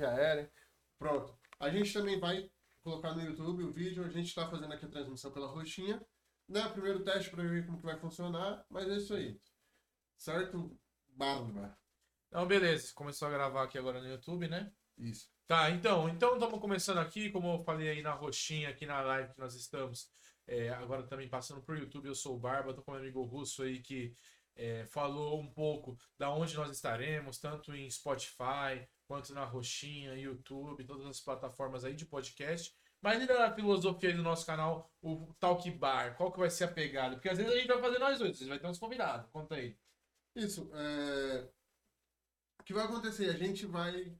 já era. Pronto. A gente também vai colocar no YouTube o vídeo. A gente está fazendo aqui a transmissão pela roxinha. Né? Primeiro teste para ver como que vai funcionar. Mas é isso aí. Certo? Barba. Então, beleza. Começou a gravar aqui agora no YouTube, né? Isso. Tá, então, então estamos começando aqui, como eu falei aí na roxinha, aqui na live que nós estamos, é, agora também passando pro YouTube, eu sou o Barba, tô com meu amigo Russo aí que é, falou um pouco da onde nós estaremos, tanto em Spotify, quanto na roxinha, YouTube, todas as plataformas aí de podcast. Mas e da filosofia aí do nosso canal, o Talk Bar, qual que vai ser a pegada? Porque às vezes a gente vai fazer nós dois, vocês vai ter uns convidados, conta aí. Isso. É... O que vai acontecer? A gente vai.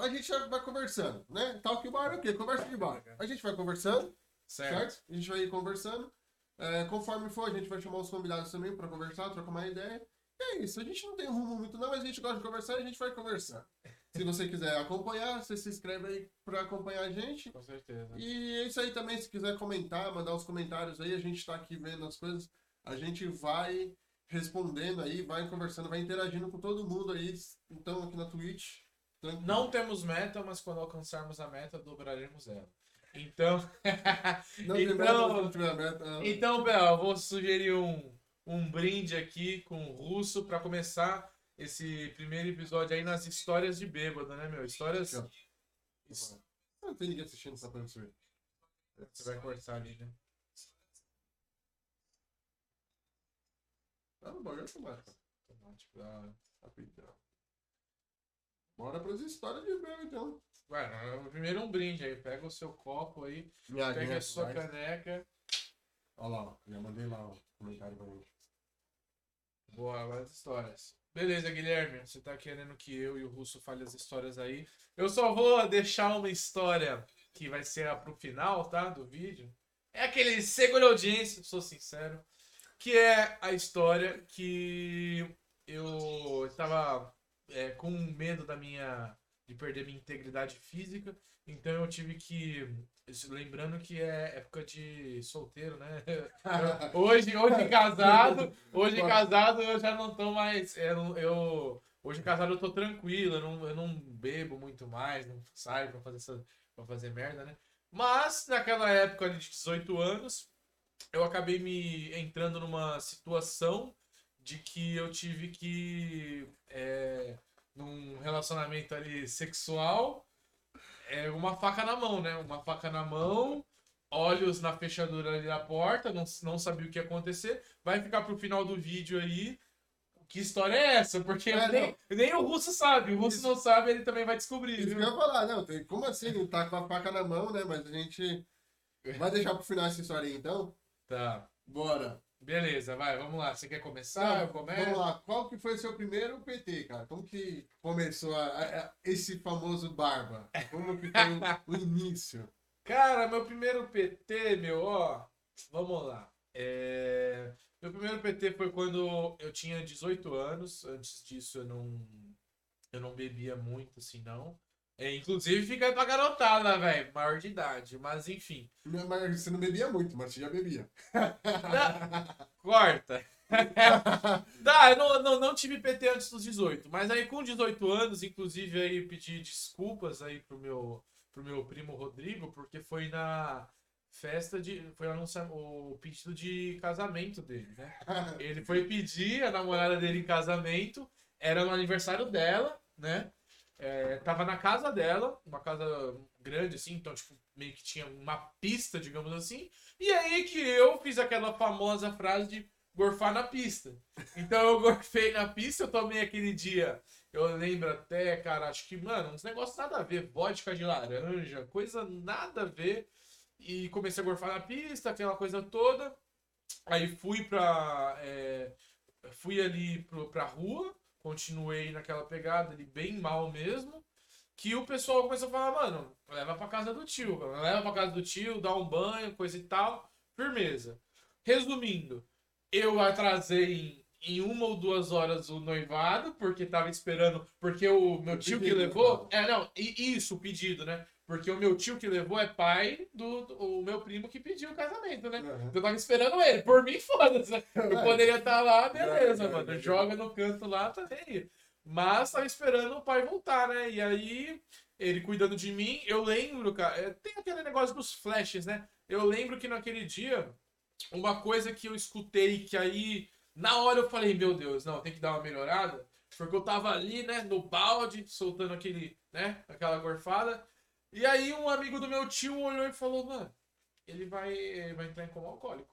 A gente vai conversando, né? Talk bar é o quê? Conversa de bar. A gente vai conversando, Certo? certo? A gente vai conversando. É, conforme for, a gente vai chamar os convidados também pra conversar, trocar uma ideia. E é isso. A gente não tem rumo muito, não, mas a gente gosta de conversar e a gente vai conversar. Se você quiser acompanhar, você se inscreve aí pra acompanhar a gente. Com certeza. E é isso aí também, se quiser comentar, mandar os comentários aí, a gente tá aqui vendo as coisas, a gente vai respondendo aí, vai conversando, vai interagindo com todo mundo aí. Então, aqui na Twitch. tranquilo. Não temos meta, mas quando alcançarmos a meta, dobraremos ela. Então. Não tem meta, então, não tem meta. então, Bel, eu vou sugerir um, um brinde aqui com o Russo para começar esse primeiro episódio aí nas histórias de bêbado, né, meu? Histórias. Aqui, ó. Não tem ninguém assistindo, só pra você ver. Você vai cortar ali, né? Tá no bagulho automático. Automático, da hora. Rapidão. Bora pras histórias de bem, então. Vai, primeiro um brinde aí. Pega o seu copo aí, Minha pega a sua caneca. Olha lá, já mandei lá o comentário pra gente. Boa, agora as histórias. Beleza, Guilherme. Você tá querendo que eu e o Russo fale as histórias aí. Eu só vou deixar uma história que vai ser pro final, tá? Do vídeo. É aquele segura audiência, sou sincero. Que é a história que eu estava é, com medo da minha. de perder minha integridade física. Então eu tive que. Lembrando que é época de solteiro, né? Hoje, hoje casado, hoje casado eu já não tô mais. Eu, eu- hoje casado eu tô tranquilo, eu não, eu não bebo muito mais, não saio pra fazer, essa, pra fazer merda, né? Mas naquela época de 18 anos, eu acabei me entrando numa situação de que eu tive que. É, num relacionamento ali sexual, é, uma faca na mão, né? Uma faca na mão olhos na fechadura ali da porta, não, não sabia o que ia acontecer. Vai ficar pro final do vídeo aí. Que história é essa? Porque É, nem, nem o russo sabe. O russo Isso. não sabe, ele também vai descobrir. Isso que eu Viu? ia falar, não, tem, como assim? Não tá com a faca na mão, né? Mas a gente vai deixar pro final essa história aí, então? Tá. Bora. Beleza, vai, vamos lá. Você quer começar? eu começo? Vamos lá, qual que foi o seu primeiro PT, cara? Como que começou a- a- a- esse famoso barba? Como que foi o início? Cara, meu primeiro PT, meu, ó. Vamos lá. É, Meu primeiro PT foi quando eu tinha 18 anos. Antes disso eu não. Eu não bebia muito, assim, não. É, inclusive fica pra garotada, velho. Maior de idade. Mas enfim. Não, Mas você não bebia muito, mas você já bebia. Corta. Tá, eu não, não, não tive PT antes dos 18. Mas aí com 18 anos, inclusive, aí pedi desculpas aí pro meu, pro meu primo Rodrigo, porque foi na festa de. Foi anunciar o pedido de casamento dele, né? Ele foi pedir a namorada dele em casamento, era no aniversário dela, né? É, tava na casa dela, uma casa grande assim, então tipo, meio que tinha uma pista, digamos assim. E aí que eu fiz aquela famosa frase de gorfar na pista. Então eu gorfei na pista, eu tomei aquele dia. Eu lembro até, cara, acho que, mano, uns negócios nada a ver, vodka de laranja, coisa nada a ver. E comecei a gorfar na pista, aquela coisa toda. Aí fui pra. é, fui ali pro, pra rua, continuei naquela pegada ali, bem mal mesmo. Que o pessoal começou a falar, mano, leva pra casa do tio, mano, leva pra casa do tio, dá um banho, coisa e tal. Firmeza. Resumindo, eu atrasei em, em uma ou duas horas o noivado, porque tava esperando. Porque o meu tio que levou. no É, não, e- isso, o pedido, né? Porque o meu tio que levou é pai do, do- o meu primo que pediu o casamento, né? Uhum. Eu tava esperando ele. Por mim, foda-se. Eu poderia estar lá, beleza, já, mano. Joga no canto lá, tá nem aí. Mas tava esperando o pai voltar, né? E aí, ele cuidando de mim, eu lembro, cara, é, tem aquele negócio dos flashes, né? Eu lembro que naquele dia, uma coisa que eu escutei que aí, na hora eu falei, meu Deus, não, tem que dar uma melhorada. Porque eu tava ali, né, no balde, soltando aquele, né, aquela gorfada. E aí um amigo do meu tio olhou e falou, mano, ele vai, ele vai entrar em coma alcoólico.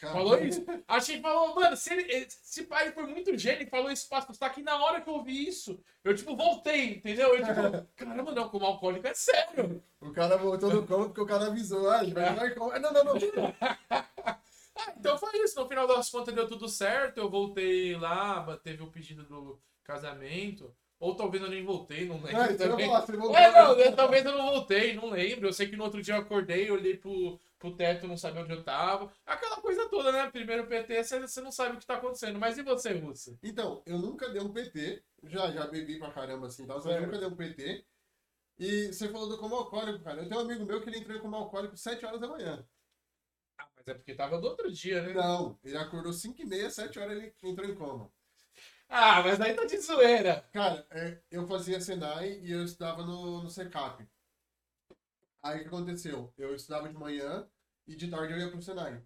Falou isso. Achei que falou, mano, se ele, esse pai foi muito gênio e falou isso pra tá aqui na hora que eu ouvi isso. Eu, tipo, voltei, entendeu? Eu, tipo, caramba, não, como alcoólico é sério. O cara voltou no coma porque o cara avisou. Ah, ele vai entrar em coma. Não, não, não. ah, então foi isso. No final das contas deu tudo certo. Eu voltei lá, teve o pedido do casamento. Ou talvez eu nem voltei, não lembro. É, também. Falar, voltou, é, não, né? talvez eu não voltei, não lembro. Eu sei que no outro dia eu acordei, olhei pro, pro teto, não sabia onde eu tava. Aquela coisa toda, né? Primeiro PT, você não sabe o que tá acontecendo. Mas e você, Russa? Então, eu nunca dei um PT. Já, já bebi pra caramba assim, tal, eu nunca dei um PT. E você falou do como alcoólico, cara. Eu tenho um amigo meu que ele entrou como alcoólico 7 horas da manhã. Ah, mas é porque tava do outro dia, né? Não, ele acordou 5 e meia, 7 horas ele entrou em coma. Ah, mas aí tá de zoeira. Cara, é, eu fazia Senai e eu estudava no, no SECAP. Aí o que aconteceu? Eu estudava de manhã e de tarde eu ia pro Senai.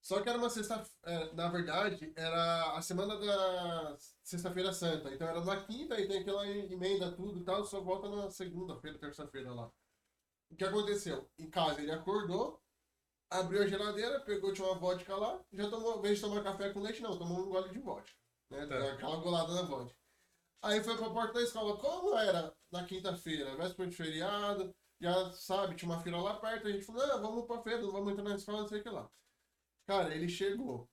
Só que era uma sexta é, na verdade, era a semana da sexta-feira santa. Então era na quinta e tem aquela emenda tudo e tal, só volta na segunda-feira, terça-feira lá. O que aconteceu? Em casa ele acordou, abriu a geladeira, pegou, tinha uma vodka lá, já tomou, vez de tomar café com leite, não, tomou um gole de vodka né? Tá. Aquela golada na vodka. Aí foi pra porta da escola. Como era na quinta-feira, véspera de feriado, já sabe, tinha uma fila lá perto, a gente falou, não, vamos pra feira, não vamos entrar na escola, não sei o que lá. Cara, ele chegou.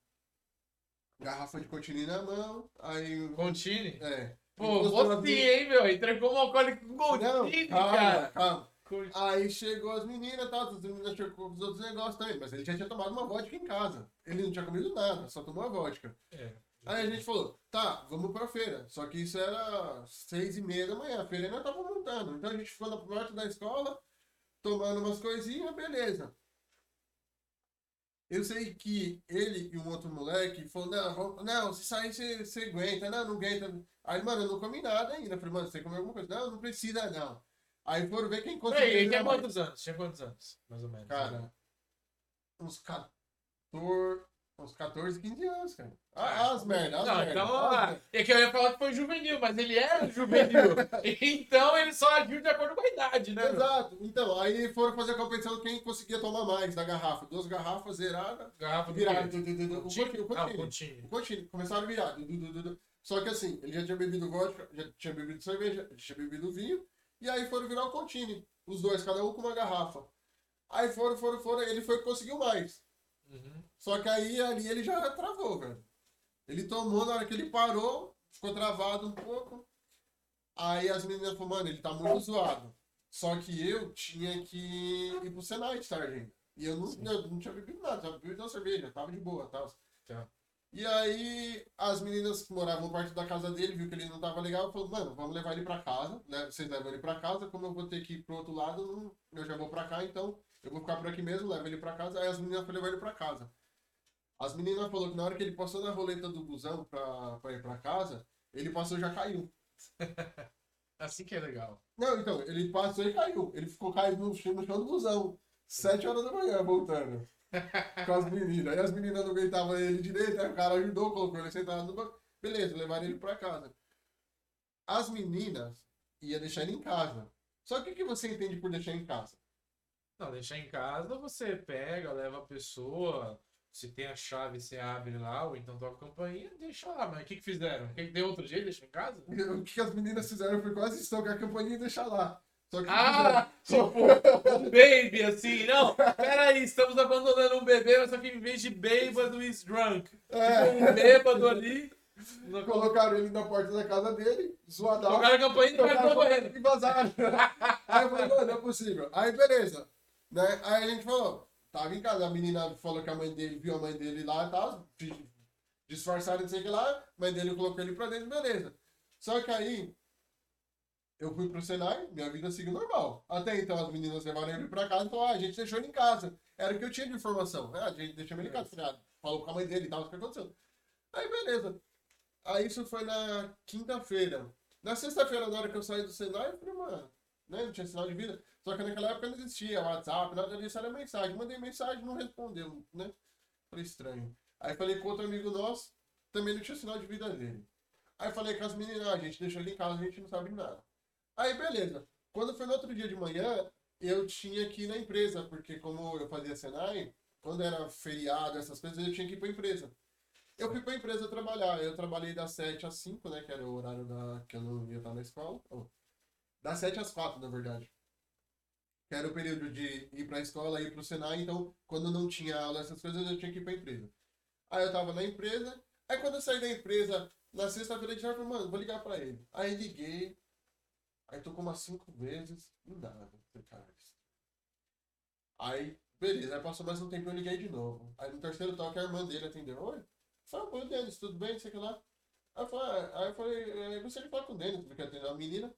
Garrafa de Contini na mão, aí. Contini? É. Pô, você, hein, meu? Entregou um alcoólico com Contini, cara. Calma. Aí chegou as meninas, tá, as meninas chegou com os outros negócios também, mas ele já tinha tomado uma vodka em casa. Ele não tinha comido nada, só tomou a vodka. É. Aí a gente falou, tá, vamos pra feira. Só que isso era seis e meia da manhã, a feira ainda tava montando. Então a gente ficou na porta da escola, tomando umas coisinhas, beleza. Eu sei que ele e um outro moleque falou, não, vamos, não, se sair você, você aguenta, não, não aguenta. Aí, mano, eu não comi nada ainda. Falei, mano, você comeu alguma coisa? Não, não precisa, não. Aí foram ver quem conseguiu. Ei, tinha quantos anos? Tinha quantos anos, mais ou menos? Cara, uns 14, Uns 14, 15 anos, cara. Ah, as merda, as não, merda. Então, ah, é que eu ia falar que foi juvenil, mas ele era juvenil. então ele só agiu de acordo com a idade, né? Exato. Meu? Então, aí foram fazer a competição quem conseguia tomar mais da garrafa. Duas garrafas zeradas. Garrafa virada. O continho. O continho. Começaram a virar. Só que assim, ele já tinha bebido vodka, já tinha bebido cerveja, já tinha bebido vinho. E aí foram virar o continho. Os dois, cada um com uma garrafa. Aí foram, foram, foram. Ele foi que conseguiu mais. Uhum. Só que aí ali ele já travou, velho. Ele tomou, na hora que ele parou, ficou travado um pouco. Aí as meninas falaram, mano, ele tá muito zoado. Só que eu tinha que ir pro Senai de tarde ainda. E eu não, eu não tinha bebido nada, tava bebendo uma cerveja, tava de boa tal. Tá. E aí as meninas que moravam perto da casa dele, viu que ele não tava legal, falou, mano, vamos levar ele pra casa, né? Vocês levam ele pra casa, como eu vou ter que ir pro outro lado, eu já vou pra cá, então eu vou ficar por aqui mesmo, levo ele pra casa. Aí as meninas foram levar ele pra casa. As meninas falaram que na hora que ele passou na roleta do busão pra, pra ir pra casa, ele passou e já caiu. assim que é legal. Não, então, ele passou e caiu. Ele ficou caído no chão, no chão do busão. Sete horas da manhã, voltando. com as meninas. Aí as meninas não aguentavam ele direito, aí o cara ajudou, colocou ele sentado no banco. Beleza, levaram ele pra casa. As meninas iam deixar ele em casa. Só que o que você entende por deixar em casa? Não, deixar em casa você pega, leva a pessoa, se tem a chave, você abre lá, ou então toca a campainha, deixa lá. Mas o que, que fizeram? O que, que tem outro jeito? Deixa em casa? O que as meninas fizeram foi quase estocar a campainha e deixar lá. Só que ah, tipo, um baby, assim, não, peraí, estamos abandonando um bebê, mas só que em vez de bêbado is drunk. É. Tipo, um bêbado ali. Colocaram ele na porta da casa dele, zoadão. Colocaram a campainha e ficaram correndo. E vazaram. Aí eu falei, mano, não é possível. Aí beleza. Né? Aí a gente falou, Tava em casa, a menina falou que a mãe dele viu a mãe dele lá e tal, disfarçaram, não sei que lá, a mãe dele colocou ele pra dentro, beleza. Só que aí, eu fui pro Senai, minha vida seguiu normal. Até então as meninas levaram ele pra casa e falaram, ah, a gente deixou ele em casa. Era o que eu tinha de informação. Ah, a gente deixou ele em casa. Falei, ah, falou com a mãe dele e tal, o que aconteceu. Aí beleza. Aí isso foi na quinta-feira. Na sexta-feira, na hora que eu saí do Senai, eu falei, mano, né? Não tinha sinal de vida. Só que naquela época não existia WhatsApp, nada disso, era mensagem. Mandei mensagem, não respondeu, né? Falei, estranho. Aí falei com outro amigo nosso, também não tinha sinal de vida dele. Aí falei com as meninas, ah, a gente deixou ele em casa, a gente não sabe nada. Aí, beleza. Quando foi no outro dia de manhã, eu tinha que ir na empresa, porque como eu fazia Senai, quando era feriado, essas coisas, eu tinha que ir pra empresa. Eu fui pra empresa trabalhar. Eu trabalhei das 7 às 5, né? Que era o horário da... que eu não ia estar na escola. Oh, das 7 às 4, na verdade. Que era o período de ir pra escola, ir pro Senai. Então, quando não tinha aula, essas coisas, eu tinha que ir pra empresa. Aí eu tava na empresa. Aí quando eu saí da empresa, na sexta-feira, eu falei, mano, vou ligar pra ele. Aí liguei. Aí tocou umas 5 vezes. Não dá, cara. Aí, beleza. Aí passou mais um tempo eu liguei de novo. Aí no terceiro toque a irmã dele atendeu. Oi? Falei, oi, Denis, tudo bem? Sei que lá. Aí eu falei, aí eu falei, é, gostaria de falar com o Denis, porque atendeu a menina.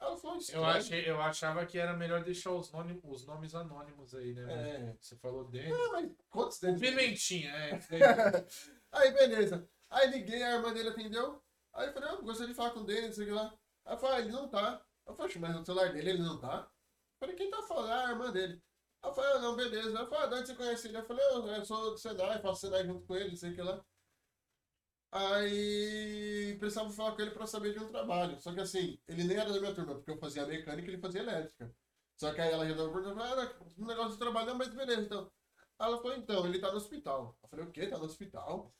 Ela falou eu, achei, eu achava que era melhor deixar os, nome, os nomes anônimos aí, né? É. Você falou Denis. Ah, mas quantos Denis? Pimentinha, é. aí, beleza. Aí liguei, a irmã dele atendeu. Aí eu falei, eu gostaria de falar com o Denis, sei que lá. Aí eu falei, ah, ele não tá. Eu falei, mas no celular dele ele não tá? Eu falei, quem tá falando? Ah, a irmã dele. Aí eu falei, ah, não, beleza. Aí eu falei, ah, de onde você conhece ele? Eu falei, eu, eu sou do Senai, faço Senai junto com ele, sei que lá. Aí precisava falar com ele para saber de um trabalho. Só que assim, ele nem era da minha turma, porque eu fazia mecânica e ele fazia elétrica. Só que aí ela já dava perguntando, ah, um negócio de trabalho, não, mas beleza, então. Aí ela falou, então, ele tá no hospital. Eu falei, o quê? Tá no hospital?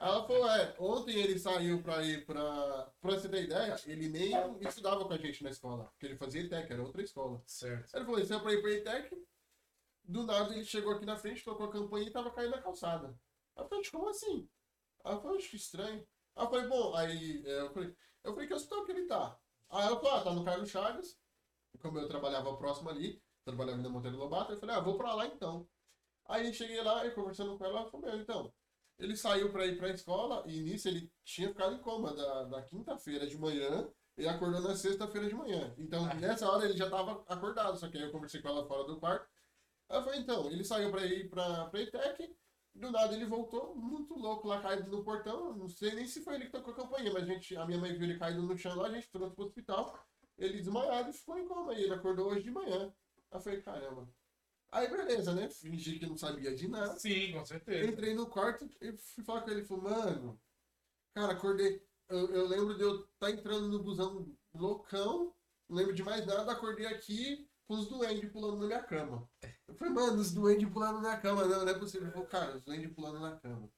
ela falou, é, ontem ele saiu pra ir pra. Pra você ter ideia, ele nem estudava com a gente na escola. Porque ele fazia ITEC, era outra escola. Certo. Ele falou, ele saiu pra ir pra ITEC. Do nada ele chegou aqui na frente, tocou a campanha e tava caindo na calçada. Eu falei, como assim? Aí eu falei, acho que estranho. Aí eu falei, bom, aí é, eu falei, eu falei, que hospital que ele tá? Aí ela falou, ah, tá no Carlos Chagas. Como eu trabalhava próximo ali, trabalhava na Monteiro Lobato, eu falei, ah, vou pra lá então. Aí cheguei lá e conversando com ela, ela falou, então, ele saiu pra ir pra escola e nisso ele tinha ficado em coma da, da quinta-feira de manhã e acordou na sexta-feira de manhã. Então, ah. nessa hora ele já tava acordado, só que aí eu conversei com ela fora do quarto. Aí eu falei, então, ele saiu pra ir pra, pra ITEC do nada ele voltou muito louco lá, caído no portão. Não sei nem se foi ele que tocou a campanha, mas a, gente, a minha mãe viu ele caído no chão lá, a gente trouxe pro hospital. Ele desmaiado e ficou em coma. E ele acordou hoje de manhã. Aí eu falei, caramba. Aí beleza, né? Fingi que não sabia de nada. Sim, com certeza. Entrei no quarto e fui falar com ele. Falei, mano, cara, acordei. Eu, eu lembro de eu estar tá entrando no busão loucão. Não lembro de mais nada. Acordei aqui com os duendes pulando na minha cama. Eu falei, mano, os duendes pulando na cama. Não, não é possível. Ele falou, cara, os duendes pulando na cama.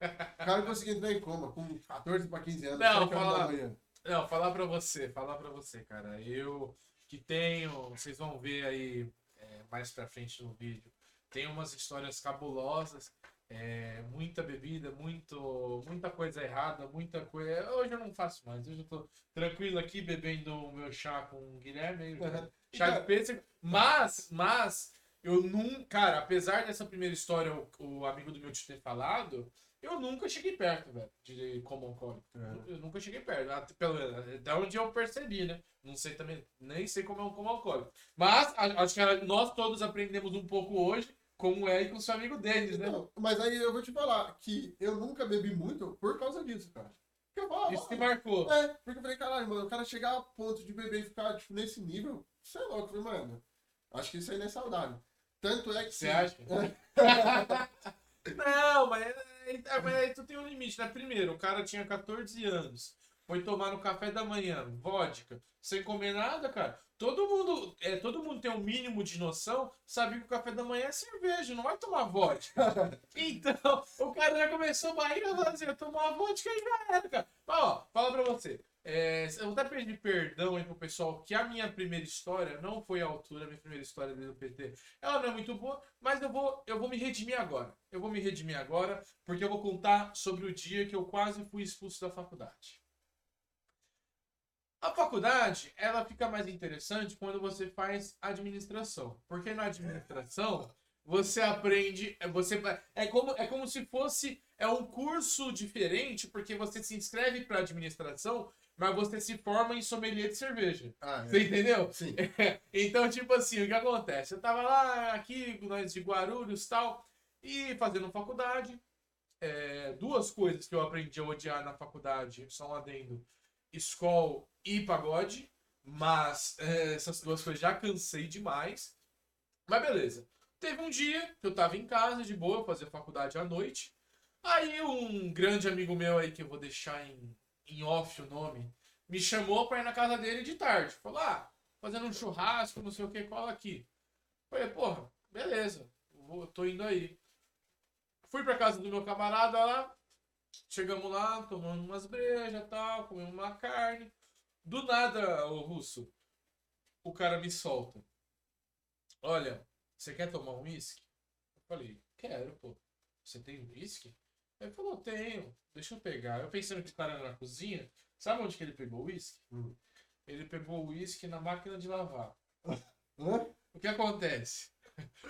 O cara conseguiu entrar em coma com 14 para 15 anos. Não, fala, não, falar pra você, falar pra você, cara. Eu que tenho, vocês vão ver aí é, mais pra frente no vídeo, tem umas histórias cabulosas é, muita bebida, muito, muita coisa errada, muita coisa. Hoje eu não faço mais, hoje eu tô tranquilo aqui bebendo o meu chá com o Guilherme, uhum. De pêssego. Mas, mas, eu nunca, cara, apesar dessa primeira história, o, o amigo do meu tio ter falado, eu nunca cheguei perto, velho, de common alcoólico. É. Eu nunca cheguei perto. Pelo até onde eu percebi, né? Não sei também, nem sei como é um common alcoólico. Mas acho que nós todos aprendemos um pouco hoje como é com seu amigo deles, né? Não, mas aí eu vou te falar que eu nunca bebi muito por causa disso, cara. Eu falava, isso que marcou. É, porque eu falei, caralho, mano, o cara chegar a ponto de beber e ficar, tipo, nesse nível, isso é louco, mano. Acho que isso aí não é saudável. Tanto é que. Você acha? não, mas, é, mas aí tu tem um limite, né? Primeiro, o cara tinha 14 anos. Foi tomar no café da manhã, vodka, sem comer nada, cara. Todo mundo, é, todo mundo tem um mínimo de noção, sabe que o café da manhã é cerveja, não vai tomar vodka. então, o cara já começou a barriga falando assim, eu tomar vodka e já era, cara. Mas, ó, fala pra você. É, eu até pedir perdão aí pro pessoal que a minha primeira história não foi a altura, a minha primeira história do PT. Ela não é muito boa, mas eu vou, eu vou me redimir agora. Eu vou me redimir agora, porque eu vou contar sobre o dia que eu quase fui expulso da faculdade. A faculdade, ela fica mais interessante quando você faz administração. Porque na administração, você aprende, você é como é como se fosse é um curso diferente, porque você se inscreve para administração, mas você se forma em sommelier de cerveja. Ah, é. Você entendeu? Sim. então, tipo assim, o que acontece? Eu tava lá aqui, nós de Guarulhos, tal, e fazendo faculdade. é, duas coisas que eu aprendi a odiar na faculdade, só um adendo, escola e pagode, mas é, essas duas coisas já cansei demais. Mas beleza. Teve um dia que eu tava em casa, de boa, fazer faculdade à noite. Aí um grande amigo meu aí, que eu vou deixar em, em off o nome, me chamou pra ir na casa dele de tarde. Falou, ah, fazendo um churrasco, não sei o que, cola aqui. Falei, porra, beleza, vou, tô indo aí. Fui pra casa do meu camarada lá, chegamos lá, tomamos umas brejas e tal, comemos uma carne. Do nada, o russo, o cara me solta. Olha, você quer tomar um uísque? Eu falei, quero, pô. Você tem uísque? Ele falou, tenho. Deixa eu pegar. Eu pensando que o cara era na cozinha. Sabe onde que ele pegou o uísque? Hum. Ele pegou o uísque na máquina de lavar. Hã? O que acontece?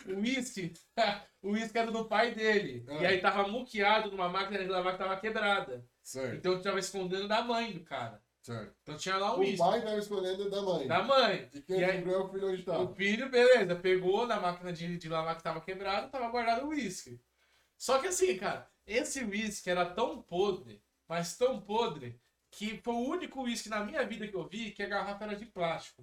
O uísque, o uísque era do pai dele. Ah. E aí tava muqueado numa máquina de lavar que tava quebrada. Certo, Então tava escondendo da mãe do cara. certo. Então tinha lá O uísque. pai tava escolhendo da mãe. Da mãe. E quem E aí- lembrou é o filho onde tá. O filho, beleza, pegou na máquina de, de lavar que tava quebrada, tava guardado o uísque. Só que assim, cara, esse uísque era tão podre, mas tão podre, que foi o único uísque na minha vida que eu vi que a garrafa era de plástico.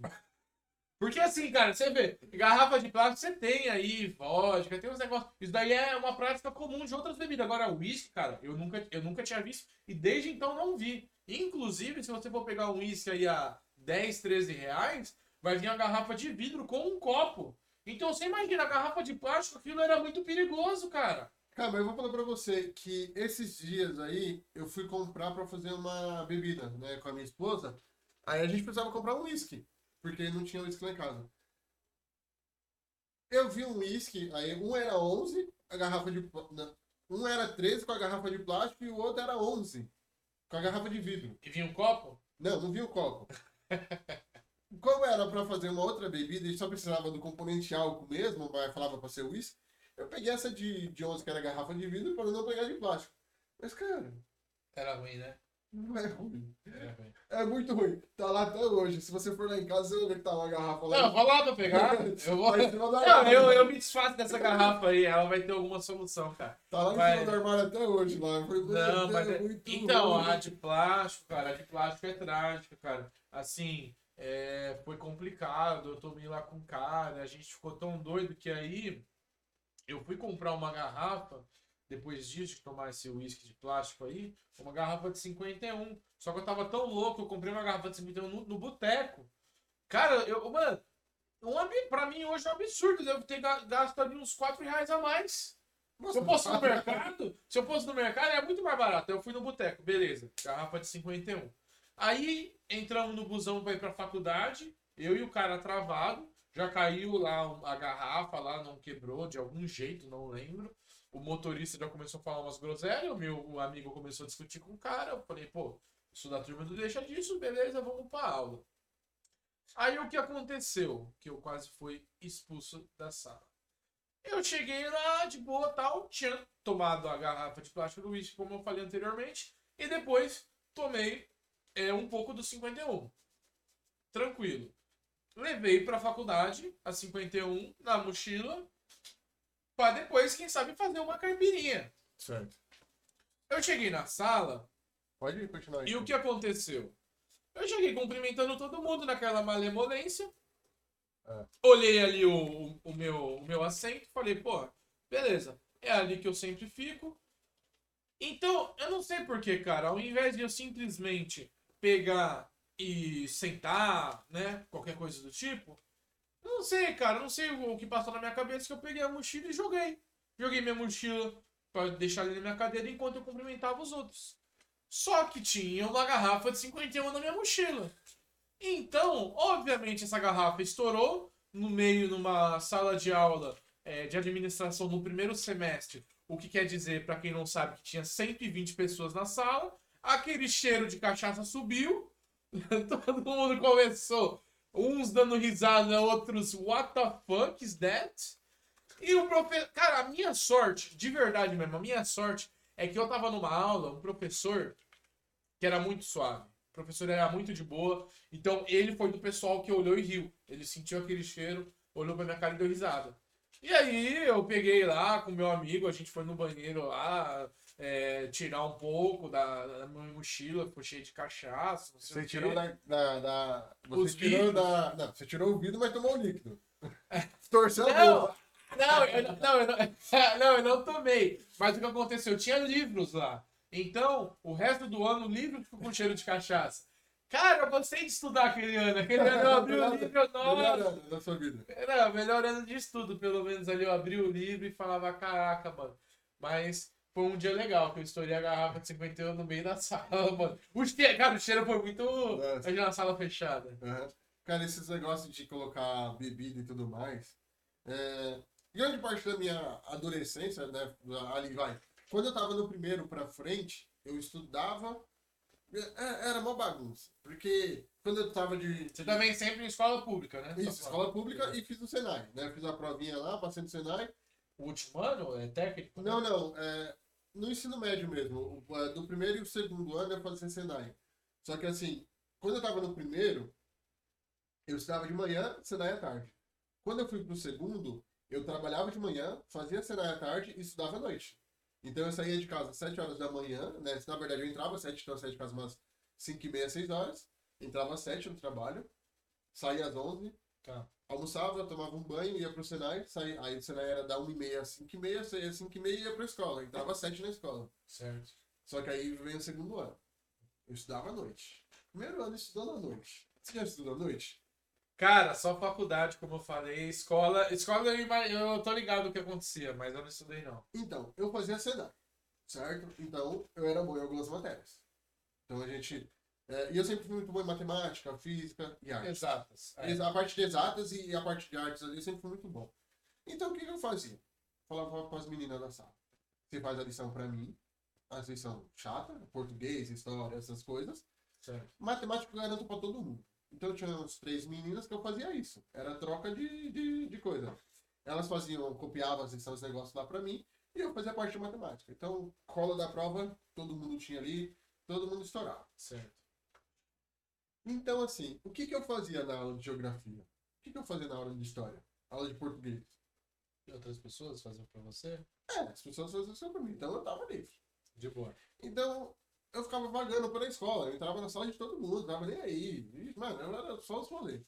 Porque assim, cara, você vê, garrafa de plástico você tem aí, vodka, tem uns negócios. Isso daí é uma prática comum de outras bebidas. Agora, uísque, cara, eu nunca, eu nunca tinha visto e desde então não vi. Inclusive, se você for pegar um uísque aí a 10, 13 reais, vai vir uma garrafa de vidro com um copo. Então você imagina, a garrafa de plástico, aquilo era muito perigoso, cara. Cara, mas eu vou falar pra você que esses dias aí eu fui comprar pra fazer uma bebida, né, com a minha esposa. Aí a gente precisava comprar um whisky, porque não tinha whisky lá em casa. Eu vi um whisky, aí um era 11, a garrafa de. não, Um era 13 com a garrafa de plástico e o outro era 11 com a garrafa de vidro. E vinha um copo? Não, não vi o copo. Como era pra fazer uma outra bebida e só precisava do componente álcool mesmo, vai falava pra ser whisky, eu peguei essa de, de 11 que era garrafa de vidro para não pegar de plástico. Mas, cara, Era ruim, né? não é ruim. Era ruim. É muito ruim. Tá lá até hoje. Se você for lá em casa, você vai ver que tá uma garrafa lá. Não, eu vou lá pra pegar. Eu vou. Tá cima do Não, eu, eu me desfaço dessa garrafa aí, ela vai ter alguma solução, cara. Tá lá em Vai. cima do armário até hoje lá. Eu meu Não, Deus, mas. é- muito Então, ruim. a de plástico, cara, a de plástico é trágica, cara. Assim, é, foi complicado, eu tomei lá com cara, a gente ficou tão doido que aí eu fui comprar uma garrafa, depois disso, de tomar esse uísque de plástico aí, uma garrafa de 51. Só que eu tava tão louco, eu comprei uma garrafa de 51 no, no boteco. Cara, eu, mano, um, pra mim hoje é um absurdo, eu devo ter ga- gasto ali uns 4 reais a mais. Se eu fosse no mercado, se eu fosse no mercado, é muito mais barato. Eu fui no boteco, beleza. Garrafa de 51. Aí entramos no busão pra ir pra faculdade. Eu e o cara travado. Já caiu lá a garrafa, lá não quebrou de algum jeito, não lembro. O motorista já começou a falar umas groselhas. O meu amigo começou a discutir com o cara. Eu falei, pô, sou da turma do Deixa disso, beleza, vamos pra aula. Aí o que aconteceu? Que eu quase fui expulso da sala. Eu cheguei lá de boa tal, tinha tomado a garrafa de plástico do uísque, como eu falei anteriormente, e depois tomei é, um pouco do 51. Tranquilo. Levei pra faculdade a 51 na mochila, pra depois, quem sabe, fazer uma caipirinha. Certo. Eu cheguei na sala, Pode continuar aí. e o que aconteceu? Eu cheguei cumprimentando todo mundo naquela malemolência. É. Olhei ali o, o, o meu, o meu assento falei, pô, beleza, é ali que eu sempre fico. Então, eu não sei porquê, cara, ao invés de eu simplesmente pegar e sentar, né, qualquer coisa do tipo, eu não sei, cara, não sei o, que passou na minha cabeça que eu peguei a mochila e joguei. Joguei minha mochila pra deixar ali na minha cadeira enquanto eu cumprimentava os outros. Só que tinha uma garrafa de 51 na minha mochila. Então, obviamente, essa garrafa estourou no meio, numa sala de aula é, de administração no primeiro semestre. O que quer dizer, para quem não sabe, que tinha 120 pessoas na sala. Aquele cheiro de cachaça subiu. Todo mundo começou. Uns dando risada, outros, what the fuck is that? E o professor. Cara, a minha sorte, de verdade mesmo, a minha sorte é que eu tava numa aula, um professor que era muito suave. O professor era muito de boa. Então ele foi do pessoal que olhou e riu. Ele sentiu aquele cheiro, olhou pra minha cara e deu risada. E aí eu peguei lá com meu amigo, a gente foi no banheiro lá, é, tirar um pouco da, da minha mochila, ficou cheio de cachaça. Você o tirou da. da, da- você Os tirou vidros. da. Não, você tirou o vidro, mas tomou o líquido. Torceu a boca. não, eu, não, não, eu não, não, eu não tomei. Mas o que aconteceu? Eu tinha livros lá. Então, o resto do ano, o livro ficou com cheiro de cachaça. Cara, eu gostei de estudar aquele ano. Aquele ano eu abri o livro, nossa, na sua vida. Era melhor ano de estudo, pelo menos ali eu abri o livro e falava, caraca, mano. Mas foi um dia legal, que eu estourei a garrafa de 51 no meio da sala, mano. O cheiro, cara, o cheiro foi muito. Nossa. Imagina na sala fechada. Aham. Cara, esses negócios de colocar bebida e tudo mais. É... Grande parte da minha adolescência, né? Ali vai. Quando eu tava no primeiro pra frente, eu estudava. é- Era uma bagunça. Porque quando eu tava de. Você também sempre em escola pública, né? Isso, escola pública e fiz o Senai, né? Fiz a provinha lá, passei no Senai. O último ano é técnico? né? Não, não, é, no ensino médio mesmo. Do primeiro e o segundo ano eu fazia Senai. Só que assim, quando eu tava no primeiro, eu estudava de manhã, Senai à tarde. Quando eu fui pro segundo, eu trabalhava de manhã, fazia Senai à tarde e estudava à noite. Então eu saía de casa às 7 horas da manhã, né? Na verdade eu entrava às 7, então eu saía de casa umas 5 e meia, 6 horas. Entrava às 7 no trabalho, saía às 11, Tá. Almoçava, tomava um banho, ia pro Senai, saía, aí o Senai era da 1 e meia às 5 e meia, saía às 5 e ia pra escola. Entrava às 7 na escola. Certo. Só que aí vem o segundo ano. Eu estudava à noite. Primeiro ano estudando à noite. Você já estudou à noite? Cara, só faculdade, como eu falei. Escola. Escola eu, eu tô ligado o que acontecia, mas eu não estudei, não. Então, eu fazia Senai, certo? Então, eu era bom em algumas matérias. Então, a gente... é, e eu sempre fui muito bom em matemática, física e arte. Exatas. É. A parte de exatas e a parte de artes ali eu sempre fui muito bom. Então, o que, que eu fazia? Falava para as meninas da sala. Você faz a lição para mim, a lição chata, português, história, essas coisas. Certo. Matemática eu garanto para todo mundo. Então, eu tinha uns três meninas que eu fazia isso. Era troca de, de, de coisa. Elas faziam, copiavam as lições, os negócios lá para mim, e eu fazia a parte de matemática. Então, cola da prova, todo mundo tinha ali, todo mundo estourava. Certo. Então, assim, o que, que eu fazia na aula de geografia? O que, que eu fazia na aula de história? Aula de português? E outras pessoas faziam pra você? É, as pessoas faziam isso pra mim, então eu tava livre. De boa. Então, eu ficava vagando pela escola, eu entrava na sala de todo mundo, tava nem aí. E, Mano, eu era só os rolês.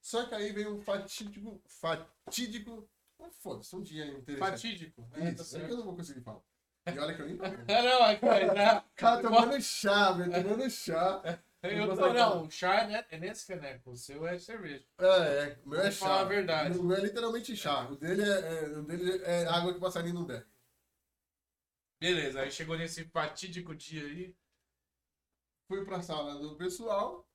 Só que aí veio um fatídico. Fatídico. ah, Foda-se, um dia interessante. Fatídico. né? Tá Isso, é que eu não vou conseguir falar. E olha que eu nem não, é que vai dar. Cara, tomando chá, velho, tomando chá. Eu Não tô, não, o chá é é nesse caneco, o seu é cerveja. É, é, o meu é Vou falar chá. a verdade. O meu é literalmente chá. O dele é, é- o dele é água que o passarinho não bebe. Beleza, aí chegou nesse fatídico dia aí. Fui pra sala do pessoal.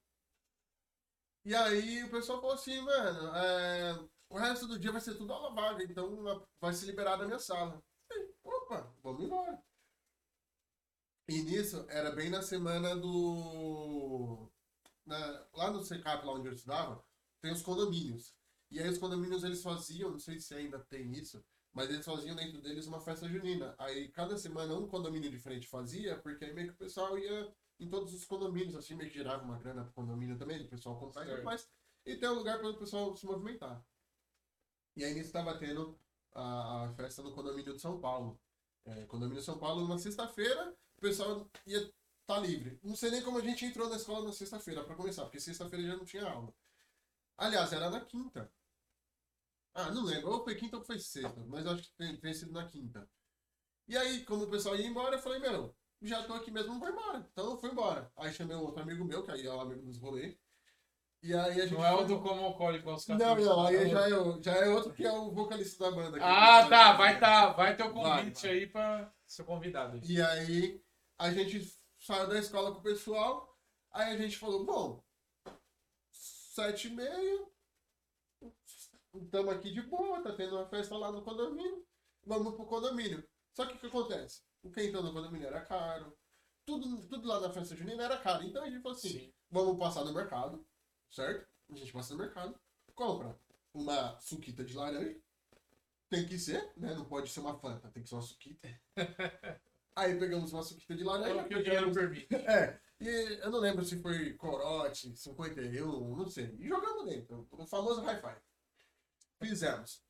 E aí o pessoal falou assim, mano, é, o resto do dia vai ser tudo aula vaga, então vai se liberar da minha sala. Falei, Opa, vamos embora. E nisso, era bem na semana do. na- lá no CECAP, lá onde eu estudava, tem os condomínios. E aí os condomínios eles faziam, não sei se ainda tem isso, mas eles faziam dentro deles uma festa junina. Aí cada semana um condomínio diferente fazia, porque aí meio que o pessoal ia em todos os condomínios, assim, meio que gerava uma grana pro condomínio também, do pessoal comprar e tudo mais. E tem um lugar para o pessoal se movimentar. E aí nisso estava tendo a, a festa no condomínio de São Paulo. É, condomínio de São Paulo, numa sexta-feira, o pessoal ia estar tá livre. Não sei nem como a gente entrou na escola na sexta-feira, para começar, porque sexta-feira já não tinha aula. Aliás, era na quinta. Ah, não lembro. Ou foi quinta ou foi sexta, mas acho que tem, tem sido na quinta. E aí, como o pessoal ia embora, eu falei, meu, já tô aqui mesmo, não vou embora. Então eu fui embora. Aí chamei um outro amigo meu, que aí é o amigo dos rolês. E aí a gente. Não é o do como alcoólico aos Não, 14. não, aí já é, o- já é outro que é o vocalista da banda. Ah, tá, vai tá, vai ter o convite vai. aí pra ser convidado. E aí a gente saiu da escola com o pessoal. Aí a gente falou, bom, sete e meia, estamos aqui de boa, tá tendo uma festa lá no condomínio, vamos pro condomínio. Só que o que acontece? O que entrou no condomínio era caro, tudo, tudo lá na festa junina era caro. Então a gente falou assim, Sim. vamos passar no mercado, certo? A gente passa no mercado, compra uma suquita de laranja. Tem que ser, né? Não pode ser uma fanta, tem que ser uma suquita. Aí pegamos uma suquita de laranja. o que o dinheiro permite. É, e eu não lembro se foi corote, 51, não sei. E jogamos dentro, o famoso hi-fi. Fizemos.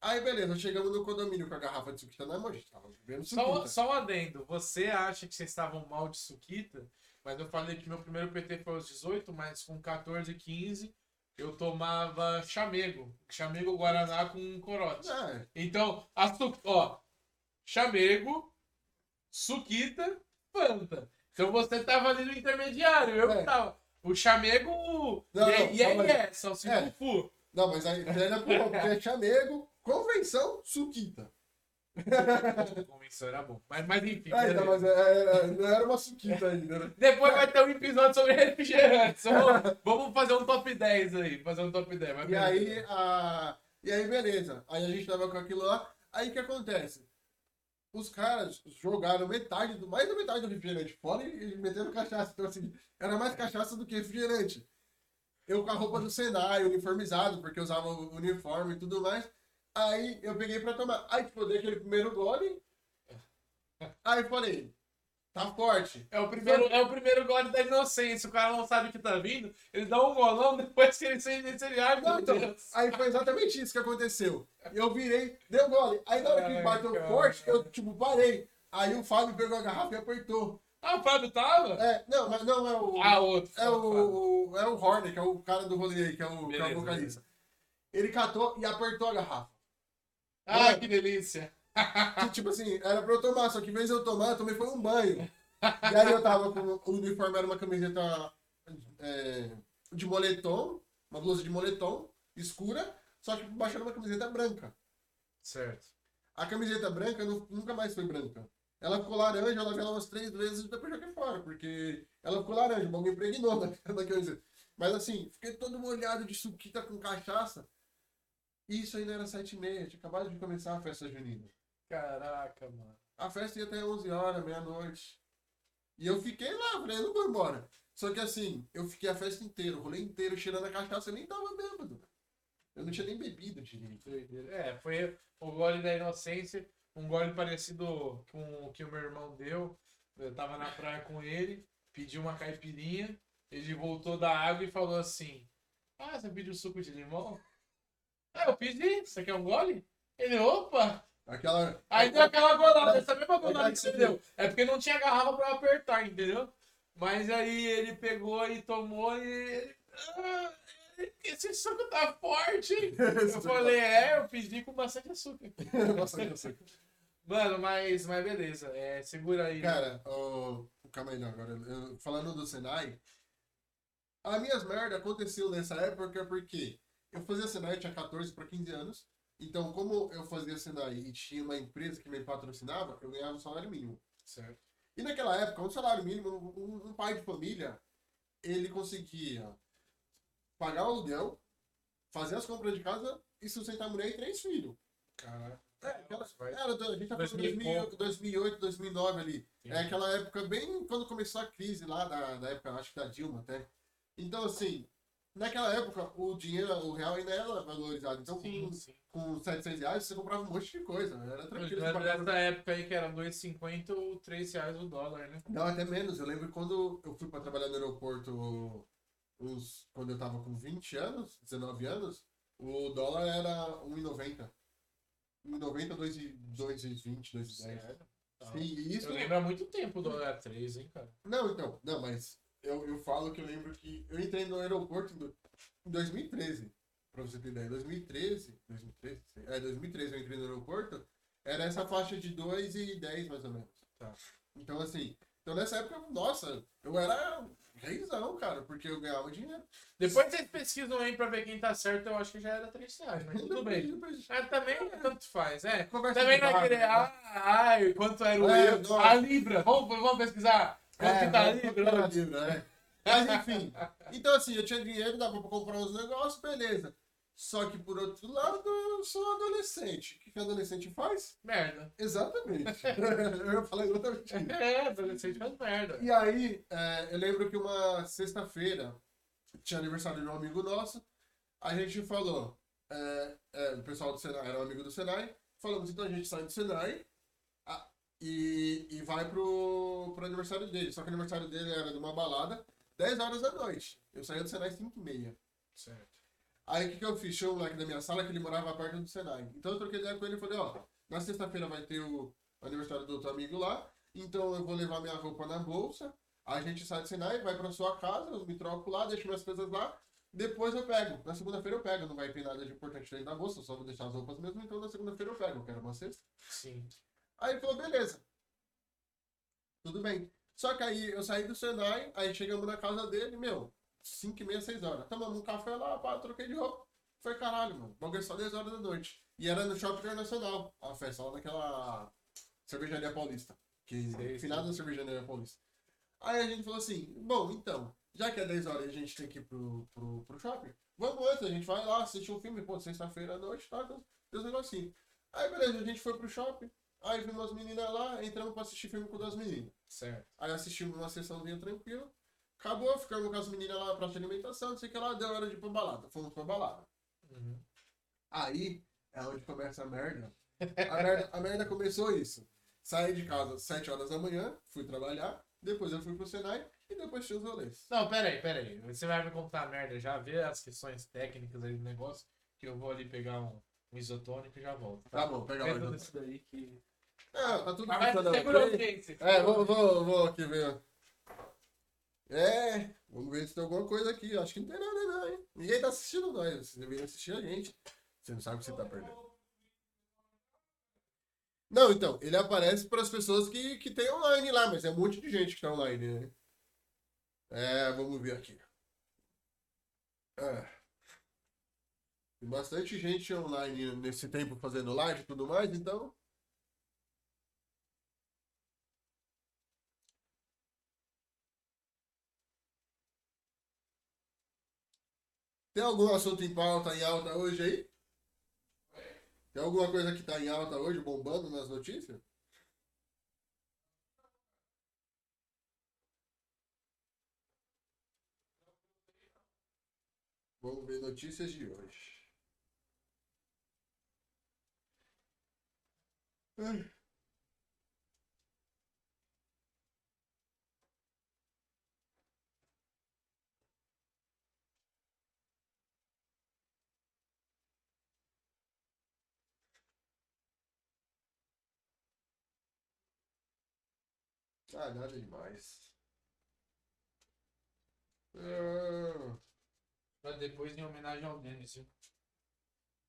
Aí, beleza, chegamos no condomínio com a garrafa de suquita na mão, a gente tava bebendo Só, suquita. só um adendo. Você acha que vocês estavam mal de suquita? Mas eu falei que meu primeiro PT foi aos 18, mas com 14, 15 eu tomava chamego. Chamego Guaraná com corote. É, Então, a su... ó, chamego, suquita, fanta. Então você tava ali no intermediário, eu É. tava. O chamego Não, e é, não, e é, calma e aí. é, É. fufu. não, mas aí era pro porque é chamego, convenção, suquita. Convenção era bom. Mas, mas enfim. Ainda, beleza. mas é, é, não era uma suquita ainda, né? Depois vai ter um episódio sobre refrigerantes. Vamos, vamos fazer um top 10 aí. Fazer um top 10. mas E beleza. aí, a... e aí, beleza. Aí a gente tava com aquilo lá. Aí o que acontece? Os caras jogaram metade, do, mais da metade do refrigerante fora e, e meteram cachaça. Então, assim, era mais cachaça do que refrigerante. Eu com a roupa do Senai, uniformizado, porque usava o uniforme e tudo mais. Aí eu peguei pra tomar. Aí, tipo, dei aquele primeiro gole. Aí falei, tá forte. É o, primeiro, é o primeiro gole da inocência. O cara não sabe o que tá vindo. Ele dá um golão, depois que ele sente ele ai Não, então, Deus. aí foi exatamente isso que aconteceu. Eu virei, deu gole. Aí na hora que Ai, bateu cara. forte, eu tipo parei. Aí o Fábio pegou a garrafa e apertou. Ah, o Fábio tava? É, não, mas não é o. Ah, outro. é o, o- é o Horner, que é o cara do rolê aí, que é o, que é o Beleza, vocalista. Ele catou e apertou a garrafa. Ah, que delícia. Que, tipo assim, era pra eu tomar, só que em vez de eu tomar, eu tomei foi um banho. E aí eu tava com. O uniforme era uma camiseta é, de moletom, uma blusa de moletom, escura, só que baixando uma camiseta branca. Certo. A camiseta branca nu- nunca mais foi branca. Ela ficou laranja, eu lavei ela umas três vezes e depois joguei fora, porque ela ficou laranja, o bagulho impregnou na, na camiseta. Mas assim, fiquei todo molhado de suquita com cachaça. E isso ainda era sete e meia, tinha acabado de começar a festa junina. Caraca, mano. A festa ia até 11 horas, meia-noite. E eu fiquei lá, falei, não vou embora. Só que assim, eu fiquei a festa inteira, o rolê inteiro cheirando a cachaça, eu nem tava bêbado. Eu não tinha nem bebido direito. É, foi o gole da inocência. Um gole parecido com o que o meu irmão deu. Eu tava na praia com ele, pedi uma caipirinha. Ele voltou da água e falou assim: Ah, você pediu suco de limão? Ah, eu pedi. Você quer um gole? Ele, opa! Aquela. Aí deu aquela golada, essa mesma golada que você deu. É porque não tinha garrafa pra apertar, entendeu? Mas aí ele pegou e tomou e. "Ah, esse suco tá forte, hein? Eu falei, é, eu pedi com bastante açúcar. Eu sei. Mano, mas, mas beleza, é, segura aí. Cara, ó, calma aí, não, agora. eu- falando do Senai, as minhas merdas aconteceu nessa época porque eu fazia Senai, eu tinha 14 para 15 anos. Então, como eu fazia Senai e tinha uma empresa que me patrocinava, eu ganhava um salário mínimo. Certo. E naquela época, um salário mínimo, um, um pai de família, ele conseguia pagar o aluguel, fazer as compras de casa e sustentar a mulher e três filhos. Caralho. É, aquela, Vai. era, a gente tá falando 2000 e 2000, pouco. 2008, 2009 ali. É Entendi. aquela época bem quando começou a crise lá, da, da época, acho que da Dilma até. Então, assim, naquela época, o dinheiro, o real ainda era valorizado. Então, Sim, com, sim. com 700 reais, você comprava um monte de coisa. Era tranquilo. Mas Nessa época aí que era 2,50 ou 3 reais o dólar, né? Não, até menos. Eu lembro quando eu fui pra trabalhar no aeroporto, uns, quando eu tava com 20 anos, 19 anos, o dólar era 1,90. 1,90, 2,20, 2,10. Sério? Tá. Sim, isso. Eu lembro há muito tempo o dólar era 3, hein, cara? Não, então, não, mas eu, eu falo que eu lembro que eu entrei no aeroporto em, do- em 2013, pra você ter ideia. 2013, 2013, é, 2013 eu entrei no aeroporto, era essa faixa de 2 e 10 mais ou menos. Tá. Então, assim, então nessa época, nossa, eu era reizão, cara, porque eu ganhava dinheiro. Depois vocês pesquisam aí pra ver quem tá certo, eu acho que já era 3 reais, mas tudo bem. Mas também tanto faz, é. Conversa Também não é querer, né? ah, ai, quanto era o É, euro, a libra, vamos, vamos pesquisar quanto É, que tá libra, né? Mas enfim. Então assim, eu tinha dinheiro, dava pra comprar uns negócios, beleza. Só que por outro lado, eu sou adolescente. O que, que adolescente faz? Merda. Exatamente. eu falar exatamente. É, adolescente faz merda. E aí, é, eu lembro que uma sexta-feira tinha aniversário de um amigo nosso. A gente falou, é, é, o pessoal do Senai era um amigo do Senai. Falamos, então a gente sai do Senai e, e vai pro, pro aniversário dele. Só que o aniversário dele era numa balada, 10 horas da noite. Eu saía do Senai às 5 e meia. Certo. Aí o que, que eu fiz? Tinha um moleque da minha sala que ele morava perto do Senai. Então eu troquei ideia com ele e falei, ó, na sexta-feira vai ter o aniversário do outro amigo lá, então eu vou levar minha roupa na bolsa, a gente sai do Senai, vai pra sua casa, eu me troco lá, deixo minhas coisas lá, depois eu pego. Na segunda-feira eu pego, não vai ter nada de importante dentro da bolsa, eu só vou deixar as roupas mesmo, então na segunda-feira eu pego, eu quero uma sexta. Sim. Aí ele falou, beleza. Tudo bem. Só que aí eu saí do Senai, aí chegamos na casa dele, meu, 5 e meia, 6 horas. Tomamos um café lá, pá, troquei de roupa. Foi caralho, mano. O bagulho é só 10 horas da noite. E era no Shopping Internacional, a festa, lá naquela cervejaria paulista. Que Sei, finada cervejaria paulista. Aí a gente falou assim, bom, então, já que é 10 horas e a gente tem que ir pro, pro, pro shopping, vamos antes, a gente vai lá assistir um filme, pô, sexta-feira à noite, tá? Tem uns negocinhos. Aí beleza, a gente foi pro shopping, aí vimos as meninas lá, entramos pra assistir filme com duas meninas. Certo. Aí assistimos uma sessãozinha tranquila. Acabou, ficamos com as meninas lá pra de alimentação, não sei o que lá, deu hora de ir pra balada. Fomos pra balada. Uhum. Aí é onde começa a merda. A merda, a merda começou isso. Saí de casa às 7 horas da manhã, fui trabalhar, depois eu fui pro Senai e depois tinha os rolês. Não, pera aí, pera aí. Você vai me contar a merda já, vê as questões técnicas aí do negócio, que eu vou ali pegar um, um isotônico e já volto. Tá bom, pega Vê lá. tudo então. isso daí que. É, tá tudo Mas vai funcionando a ok. audiência. É, vou, vou, vou aqui ver. É, vamos ver se tem alguma coisa aqui. Acho que não tem nada não, hein? Ninguém tá assistindo nós. Você deveria assistir a gente. Você não sabe o que você tá perdendo. Não, então, ele aparece para as pessoas que, que tem online lá, mas é um monte de gente que tá online, né? É, vamos ver aqui. É. Tem bastante gente online nesse tempo fazendo live e tudo mais, então. Tem algum assunto em pauta em alta hoje aí? Tem alguma coisa que tá em alta hoje, bombando nas notícias? Vamos ver notícias de hoje. Ai. Ah, nada demais. Ah, Mas depois em homenagem ao Denis, viu?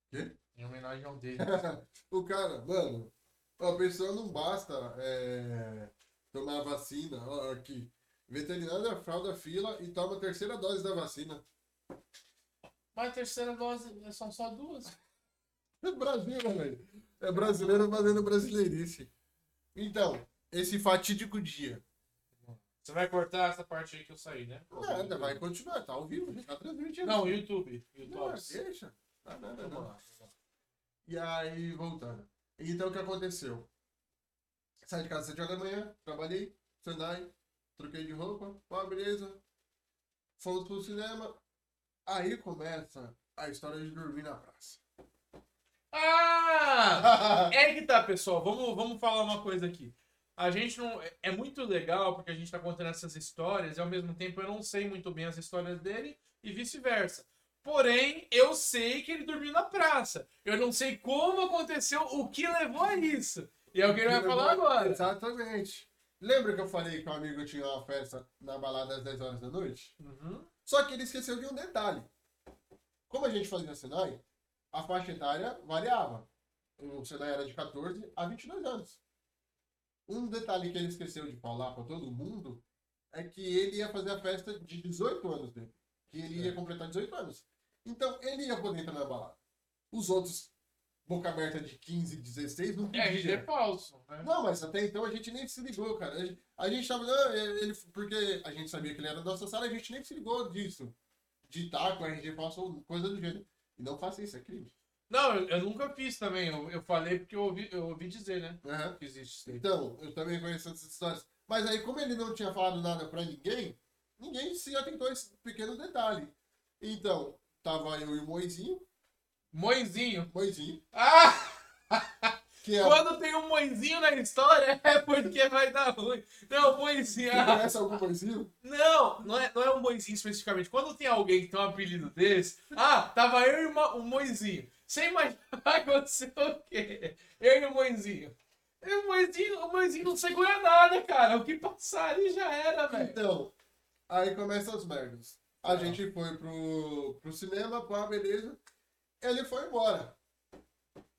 Quê? Em homenagem ao Denis. o cara, mano, a pessoa não basta é, tomar a vacina. Ó, aqui. Veterinária fralda fila e toma a terceira dose da vacina. Mas a terceira dose são só duas. É Brasil, né, velho? É brasileiro fazendo brasileirice. Então, esse fatídico dia. Você vai cortar essa parte aí que eu saí, né? Nada, vai continuar, tá ao vivo, a gente tá transmitindo. Não, YouTube. Não, YouTube. deixa. Não, não, não, não. E aí, voltando. Então, o que aconteceu? Saí de casa às 7 horas da manhã, trabalhei, Senai, troquei de roupa, pá, beleza. Fomos pro cinema. Aí começa a história de dormir na praça. Ah! É que tá, pessoal. Vamos, vamos falar uma coisa aqui. A gente não. É muito legal porque a gente tá contando essas histórias e ao mesmo tempo eu não sei muito bem as histórias dele e vice-versa. Porém, eu sei que ele dormiu na praça. Eu não sei como aconteceu, o que levou a isso. E é o que ele vai falar agora. Exatamente. Lembra que eu falei que um amigo tinha uma festa na balada às 10 horas da noite? Uhum. Só que ele esqueceu de um detalhe. Como a gente fazia Senai, a faixa etária variava. O Senai era de 14 a 22 anos. Um detalhe que ele esqueceu de falar para todo mundo é que ele ia fazer a festa de 18 anos dele. Que ele ia completar 18 anos. Então, ele ia poder entrar na balada. Os outros, boca aberta de 15, 16, não É, RG podia. falso, né? Não, mas até então a gente nem se ligou, cara. A gente, tava. Não, ele, porque a gente sabia que ele era da nossa sala, a gente nem se ligou disso. De estar com a RG falso ou coisa do gênero. E não faça isso, é crime. Não, eu, eu nunca fiz também. Eu, eu falei porque eu ouvi, eu ouvi dizer, né? Aham. Que existe aí. Então, eu também conheço essas histórias. Mas aí, como ele não tinha falado nada pra ninguém, ninguém se atentou a esse pequeno detalhe. Então, tava eu e o Moizinho, Moizinho. Moizinho, Ah! É- Quando tem um mãezinho na história, é porque vai dar ruim. Não, mãezinho. Você conhece algum coisinho? Não, não é, não é um Moizinho especificamente. Quando tem alguém que tem um apelido desse, ah, tava eu e o Moizinho. Imagina vai acontecer o quê? Eu e o Moizinho. E o Moizinho, o Moizinho não segura nada, cara. O que passar ali já era, velho. Então, aí começam as merdas. A Ah. gente foi pro, pro cinema, pá, beleza. Ele foi embora.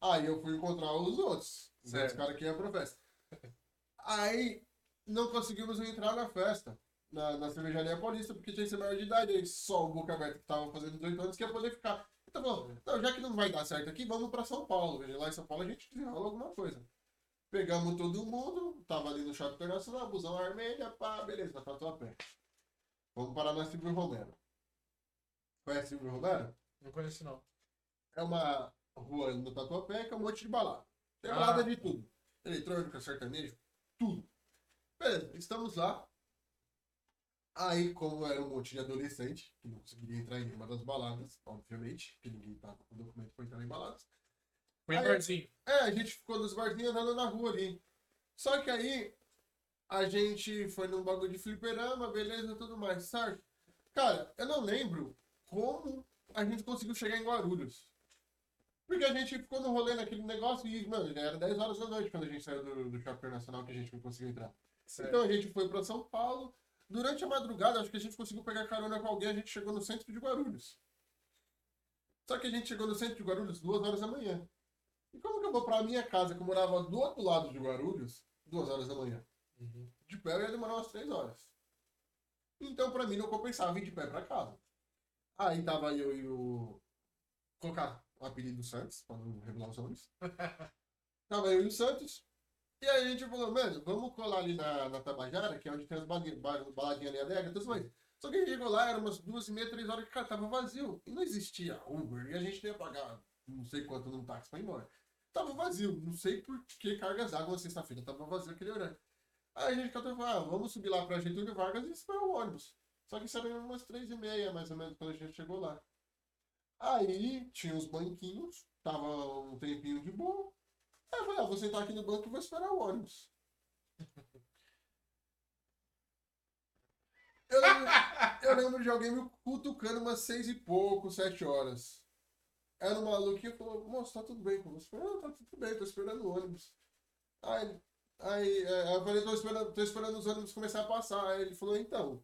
Aí eu fui encontrar os outros. Os Certo. outros caras que iam pra festa. Aí não conseguimos entrar na festa. Na, na cervejaria paulista, porque tinha que ser maior de idade. Aí só o Boca Aberta que tava fazendo 18 anos que ia poder ficar. Então, bom, não, já que não vai dar certo aqui, vamos pra São Paulo. Veja, Lá em São Paulo a gente desenrola alguma coisa. Pegamos todo mundo, tava ali no Shopping Internacional, busão Armênia, pá, beleza, na Tatuapé. Vamos parar na Silvio Romero. Conhece Silvio Romero? Não conheço, não. É uma rua no Tatuapé que é um monte de balada. Tem Ah. balada de tudo. Eletrônica, sertanejo, tudo. Beleza, estamos lá. Aí, como era um monte de adolescente, que não conseguiria entrar em nenhuma das baladas, obviamente, porque ninguém tava com documento pra entrar em baladas. Foi em Aí- barzinho. É, a gente ficou nos barzinhos andando na rua ali. Só que aí a gente foi num bagulho de fliperama, beleza, tudo mais, certo? Cara, eu não lembro como a gente conseguiu chegar em Guarulhos. Porque a gente ficou no rolê naquele negócio e, mano, já era 10 horas da noite quando a gente saiu do, do shopping nacional que a gente não conseguiu entrar. Então a gente foi pra São Paulo. Durante a madrugada, acho que a gente conseguiu pegar carona com alguém, a gente chegou no centro de Guarulhos. Só que a gente chegou no centro de Guarulhos duas horas da manhã. E como que eu vou pra minha casa, que eu morava do outro lado de Guarulhos, duas horas da manhã? Uhum. De pé eu ia demorar umas três horas. Então pra mim não compensava ir de pé pra casa. Aí tava eu e o. Colocar o apelido do Santos, pra não revelar os nomes. tava eu e o Santos. E aí a gente falou, mano, vamos colar ali na, na Tabajara, que é onde tem as baladinhas ali alegres, tudo mais. Só que a gente chegou lá, era umas duas e meia, três horas que cara, tava vazio. E não existia Uber, e a gente ia pagar não sei quanto num táxi pra ir embora. Tava vazio, não sei por que cargas d'água sexta-feira, tava vazio aquele horário. Aí a gente catou e falou, ah, vamos subir lá pra Getúlio Vargas e esperar o ônibus. Só que isso era umas três e meia, mais ou menos, quando a gente chegou lá. Aí tinha os banquinhos, tava um tempinho de boa. Aí eu falei, ah, vou sentar aqui no banco e vou esperar o ônibus. Eu lembro, eu lembro de alguém me cutucando umas seis e pouco, sete horas. Era um maluquinho que falou, moço, tá tudo bem com você? Eu falei, ah, tá tudo bem, tô esperando o ônibus. Aí, aí é, eu falei, tô esperando, tô esperando os ônibus começar a passar. Aí ele falou, então.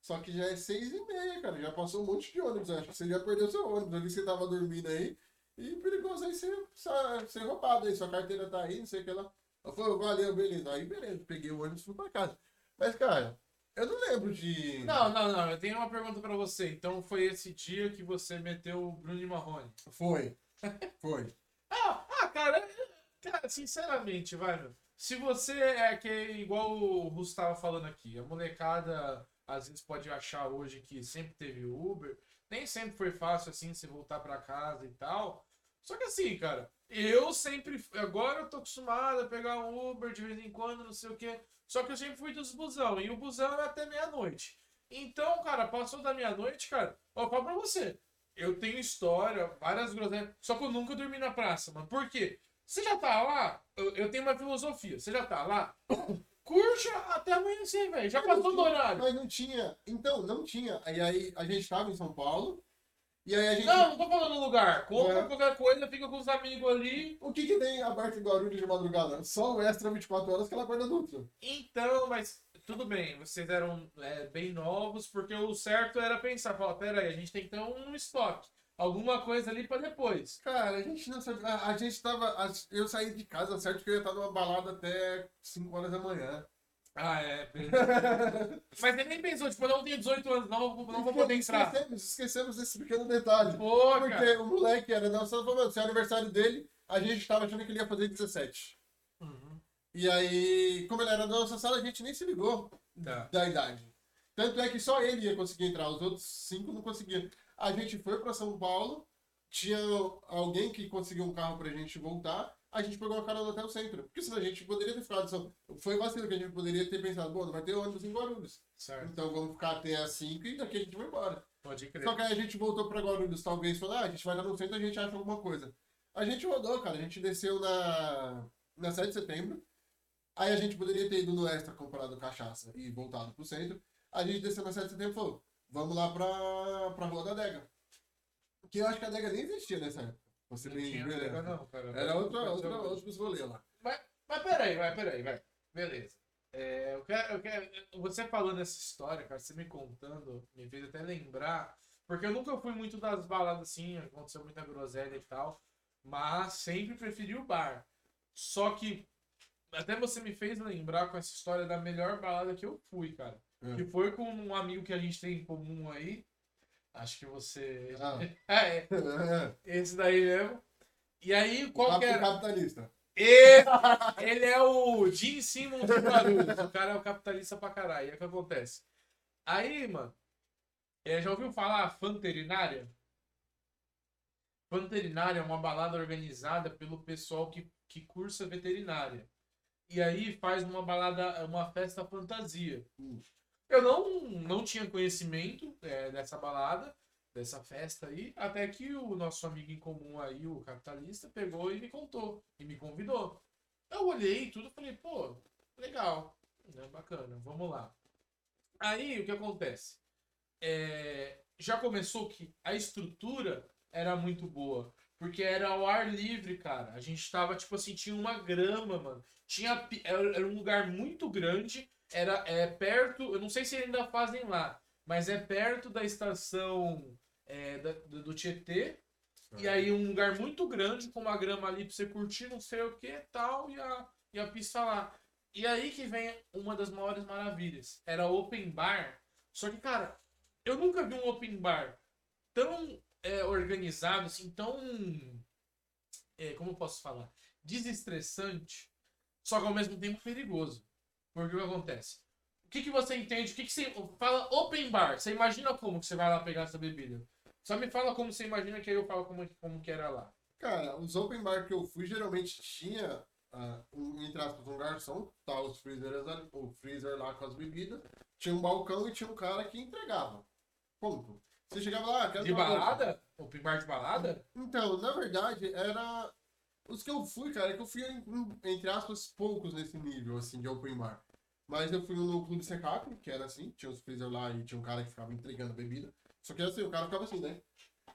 Só que já é seis e meia, cara. Já passou um monte de ônibus. Acho que você já perdeu seu ônibus. Que você tava dormindo aí. E perigoso aí ser, ser, roubado aí. Sua carteira tá aí, não sei o que lá. Eu falei, valeu, beleza. Aí beleza, peguei o ônibus e fui pra casa. Mas, cara, eu não lembro de. Não, não, não. Eu tenho uma pergunta pra você. Então foi esse dia que você meteu o Bruno e Marrone. Foi. Foi. Ah, ah, cara, cara, sinceramente, vai, meu. Se você é que é igual o Russo tava falando aqui, a molecada às vezes pode achar hoje que sempre teve Uber, nem sempre foi fácil assim você voltar pra casa e tal. Só que assim, cara, eu sempre, agora eu tô acostumado a pegar um Uber de vez em quando, não sei o quê. Só que eu sempre fui dos busão e o busão é até meia-noite. Então, cara, passou da meia-noite, cara, ó, falo pra você. Eu tenho história, várias groselhas. Só que eu nunca dormi na praça, mano. Por quê? Você já tá lá? Eu, eu tenho uma filosofia. Você já tá lá? Curte até amanhecer, velho. Já passou do horário. Mas não tinha. Então, não tinha. Aí, aí a gente tava em São Paulo. E aí a gente. Não, não tô falando lugar. Compra É. qualquer coisa, fica com os amigos ali. O que que tem aberto em Guarulhos de madrugada? Só o Extra 24 horas que ela guarda Dutra. Então, mas tudo bem, vocês eram é, bem novos, porque o certo era pensar, falar, pera aí, a gente tem que ter um estoque. Alguma coisa ali pra depois. Cara, a gente não sabia. A, a gente tava. a- eu saí de casa, certo que eu ia estar numa balada até 5 horas da manhã. Ah, é. Mas você nem pensou, tipo, eu não tenho 18 anos, não, não vou poder entrar. Esquecemos, esquecemos desse pequeno detalhe. Pô, Porque cara. o moleque era nosso falando, se é aniversário dele, a gente tava achando que ele ia fazer 17. Uhum. E aí, como ele era da nossa sala, a gente nem se ligou Tá. da idade. Tanto é que só ele ia conseguir entrar, os outros cinco não conseguiam. A gente foi pra São Paulo, tinha alguém que conseguiu um carro pra gente voltar, a gente pegou uma carona até o centro. Porque senão a gente poderia ter ficado. Só... Foi vacilo que a gente poderia ter pensado, bom, não vai ter ônibus em Guarulhos. Certo. Então vamos ficar até as 5 e daqui a gente vai embora. Pode crer. Só que aí a gente voltou pra Guarulhos, talvez, falou, ah, a gente vai lá no centro e a gente acha alguma coisa. A gente rodou, cara, a gente desceu na, na 7 de setembro. Aí a gente poderia ter ido no Extra, comprado cachaça e voltado pro centro. A gente desceu na 7 de setembro e falou, vamos lá pra, pra Rua da Adega. Que eu acho que a Adega nem existia nessa época. Você Não bem tinha beleza. pega não, cara. Era outra, outra, outros rolês lá. Mas, mas peraí, vai, peraí, vai. Beleza. É, eu quero, eu quero, você falando essa história, cara, você me contando, me fez até lembrar. Porque eu nunca fui muito das baladas assim, aconteceu muita groselha e tal. Mas sempre preferi o bar. Só que até você me fez lembrar com essa história da melhor balada que eu fui, cara. É. Que foi com um amigo que a gente tem em comum aí. Acho que você. Ah. é, É. esse daí mesmo. E aí, qual que era? capitalista. E- ele é o Gene Simmons de Guarulhos. O cara é o capitalista pra caralho. E é o que acontece. Aí, mano, é, já ouviu falar Fanterinária? Fanterinária é uma balada organizada pelo pessoal que, que cursa veterinária. E aí faz uma balada, uma festa fantasia. Eu não, não tinha conhecimento é, dessa balada, dessa festa aí, até que o nosso amigo em comum aí, o capitalista, pegou e me contou, e me convidou. Eu olhei tudo falei, pô, legal, né, bacana, vamos lá. Aí o que acontece? É, já começou que a estrutura era muito boa. Porque era ao ar livre, cara. A gente tava, tipo assim, tinha uma grama, mano. Tinha, era um lugar muito grande. Era é, perto, eu não sei se ainda fazem lá, mas é perto da estação é, da- do Tietê. E aí um lugar muito grande, com uma grama ali pra você curtir, não sei o que tal, e a, e a pista lá. E aí que vem uma das maiores maravilhas. Era open bar. Só que, cara, eu nunca vi um open bar tão é, organizado, assim, tão. é, como eu posso falar? Desestressante, só que ao mesmo tempo perigoso. Porque o que acontece? O que, que você entende? O que, que você. Fala open bar. Você imagina como que você vai lá pegar essa bebida? Só me fala como você imagina que aí eu falo como, como que era lá. Cara, os open bar que eu fui geralmente tinha, ah, um, entre aspas, um garçom, tá os freezers ali, o freezer lá com as bebidas, tinha um balcão e tinha um cara que entregava. Ponto. Você chegava lá, quero De balada? Open bar de balada? Então, na verdade, era. Os que eu fui, cara, é que eu fui, entre aspas, poucos nesse nível, assim, de open bar. Mas eu fui no Clube Secap, que era assim, tinha os freezer lá e tinha um cara que ficava entregando bebida. Só que assim, o cara ficava assim, né?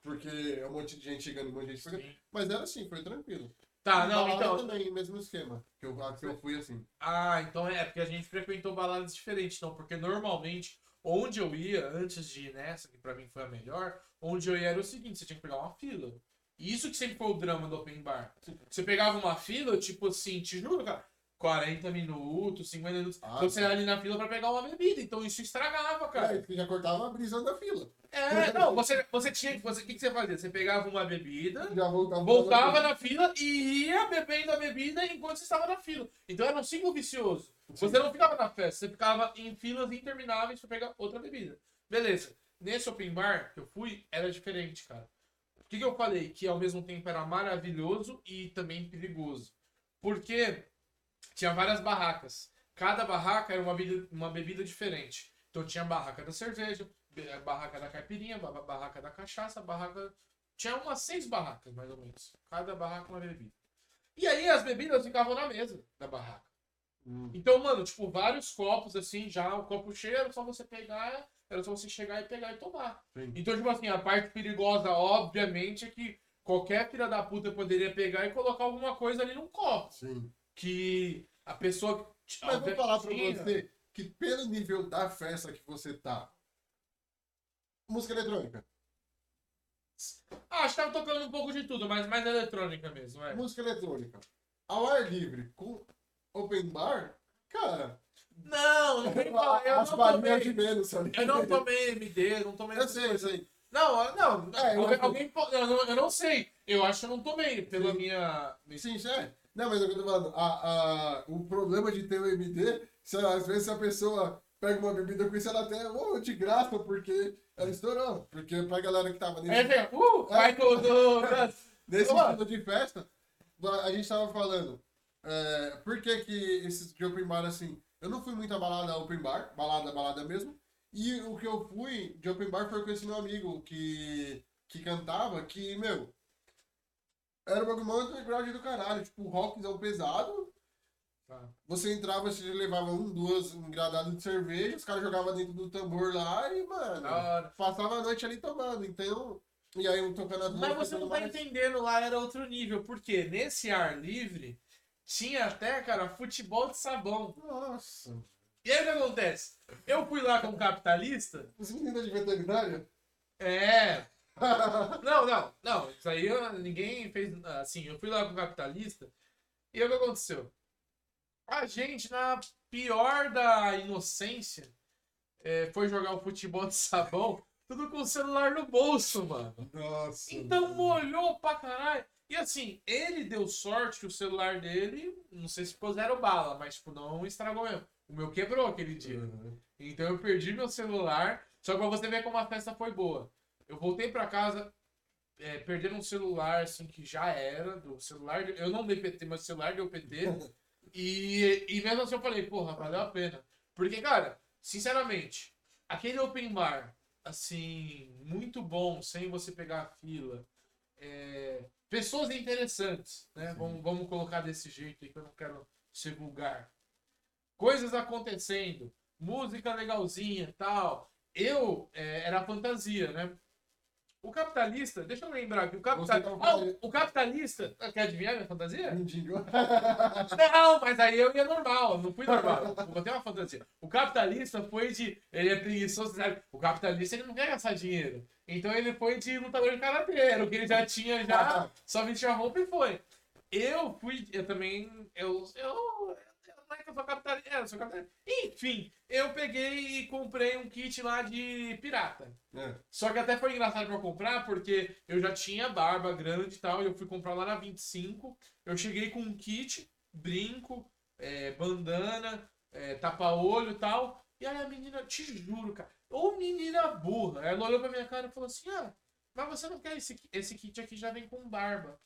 Porque é um monte de gente chegando, um monte de gente chegando. Sim. Mas era assim, foi tranquilo. Tá, E não, então. também, mesmo esquema. Que eu, que eu fui assim. Ah, então é, porque a gente frequentou baladas diferentes, não, porque normalmente, onde eu ia, antes de ir nessa, que pra mim foi a melhor, onde eu ia era o seguinte, você tinha que pegar uma fila. Isso que sempre foi o drama do open bar. Você pegava uma fila, tipo assim, te juro, cara, 40 minutos, 50 minutos, Ah, então você ia ali na fila pra pegar uma bebida, então isso estragava, cara. É, já cortava a brisa da fila. É, não, você, você tinha, você, o que, que você fazia? Você pegava uma bebida, voltava. voltava na fila e ia bebendo a bebida enquanto você estava na fila. Então era um ciclo vicioso. Você não ficava na festa, você ficava em filas intermináveis para pegar outra bebida. Beleza. Nesse open bar que eu fui, era diferente, cara. O que, que eu falei? Que ao mesmo tempo era maravilhoso e também perigoso. Porque tinha várias barracas. Cada barraca era uma bebida, uma bebida diferente. Então tinha a barraca da cerveja, a barraca da caipirinha, ba- barraca da cachaça, barraca. Tinha umas seis barracas, mais ou menos. Cada barraca uma bebida. E aí as bebidas ficavam na mesa da barraca. Hum. Então, mano, tipo, vários copos, assim, já o copo cheio, era só você pegar, era só você chegar e pegar e tomar. Sim. Então, tipo assim, a parte perigosa, obviamente, é que qualquer filha da puta poderia pegar e colocar alguma coisa ali num copo. Sim. Que a pessoa. Mas vou falar pra você que pelo nível da festa que você tá. Música eletrônica. Ah, acho que tava tocando um pouco de tudo, mas mais eletrônica mesmo, é. Música eletrônica. Ao ar livre, com open bar, cara. Não, não vem falar, eu as não de tomei. menos, sabe? Eu não tomei MD, não tomei Eu sei, eu sei. Não, não, É, eu- alguém, alguém po- eu, não, eu não sei. Eu acho que eu não tomei, pela Sim. minha. Sim, é. Não, mas é eu tô falando. A, a, o problema de ter o MD, se, às vezes a pessoa pega uma bebida com isso, ela até, oh, de graça, porque ela estourou. Porque pra galera que tava É, nesse, vem, uh, vai com o. nesse estilo de festa, a gente tava falando. É, por que que esses de open bar, assim, eu não fui muito a balada open bar, balada, balada mesmo. E o que eu fui de open bar foi com esse meu amigo que, que cantava, que, meu, era um bagulho underground do caralho. Tipo, rockzão pesado, Tá. Você entrava, você levava um, duas engradadas de cerveja, os caras jogavam dentro do tambor lá e, mano, hora. passava a noite ali tomando. Então, e aí um tocando as Mas você não tá mais. entendendo, lá era outro nível. Porque nesse ar livre tinha até, cara, futebol de sabão. Nossa. E aí o que acontece? Eu fui lá com um capitalista. Os meninos de veterinária? É. Não, não, não. Isso aí eu- ninguém fez. Assim, eu fui lá com o capitalista. E aí o que aconteceu? A gente, na pior da inocência, é, foi jogar o futebol de sabão, tudo com o celular no bolso, mano. Nossa. Então molhou pra caralho. E assim, ele deu sorte que o celular dele, não sei se zero bala, mas tipo, não estragou mesmo. O meu quebrou aquele dia. Uhum. Então eu perdi meu celular. Só pra você ver como a festa foi boa. Eu voltei pra casa, é, perdendo um celular, assim, que já era, do celular. Eu não dei PT, mas o celular deu PT. e, e mesmo assim eu falei, porra, valeu a pena. Porque, cara, sinceramente, aquele open bar, assim, muito bom, sem você pegar a fila. É, pessoas interessantes, né? Sim. Vamos, vamos colocar desse jeito aí que eu não quero ser vulgar. Coisas acontecendo, música legalzinha tal. Eu é, era fantasia, né? O capitalista, deixa eu lembrar que o Você capitalista. tá Ah, o capitalista. Quer adivinhar minha fantasia? Mendigo. Não, mas aí eu ia normal, não fui normal. Eu botei uma fantasia. O capitalista foi de. Ele é preguiçoso, sabe? O capitalista ele não quer gastar dinheiro. Então ele foi de lutador de karatê, era o que ele já tinha já, só vestiu a roupa e foi. Eu fui, eu também. Eu. eu, não é que eu sou capitalista. É, eu sou capitalista. Enfim, eu peguei e comprei um kit lá de pirata. É. Só que até foi engraçado pra comprar, porque eu já tinha barba grande e tal, e eu fui comprar lá na 25. Eu cheguei com um kit, brinco, é, bandana, é, tapa-olho e tal. E aí a menina, te juro, cara, ou menina burra. Ela olhou pra minha cara e falou assim: Ah, mas você não quer esse, esse kit aqui já vem com barba.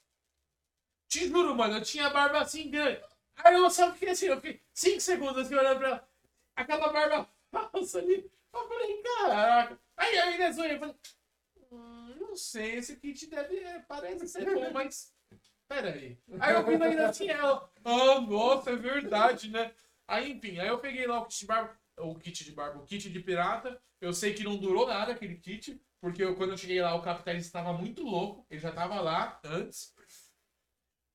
Te juro, mano, eu tinha barba assim grande. Aí eu só fiquei assim, eu fiquei 5 segundos assim olhando pra ela. Aquela barba falsa ali. Eu falei, caraca. Aí a menina zoou, eu falei, hum, não sei, esse kit deve, é, parece ser bom, mas. Peraí. Aí eu vi ainda assim ela. Ah, nossa, é verdade, né? Aí, enfim, aí eu peguei lá o kit de barba. O kit de barba, o kit de pirata. Eu sei que não durou nada aquele kit, porque eu- quando eu cheguei lá, o capitalista estava muito louco. Ele já estava lá antes.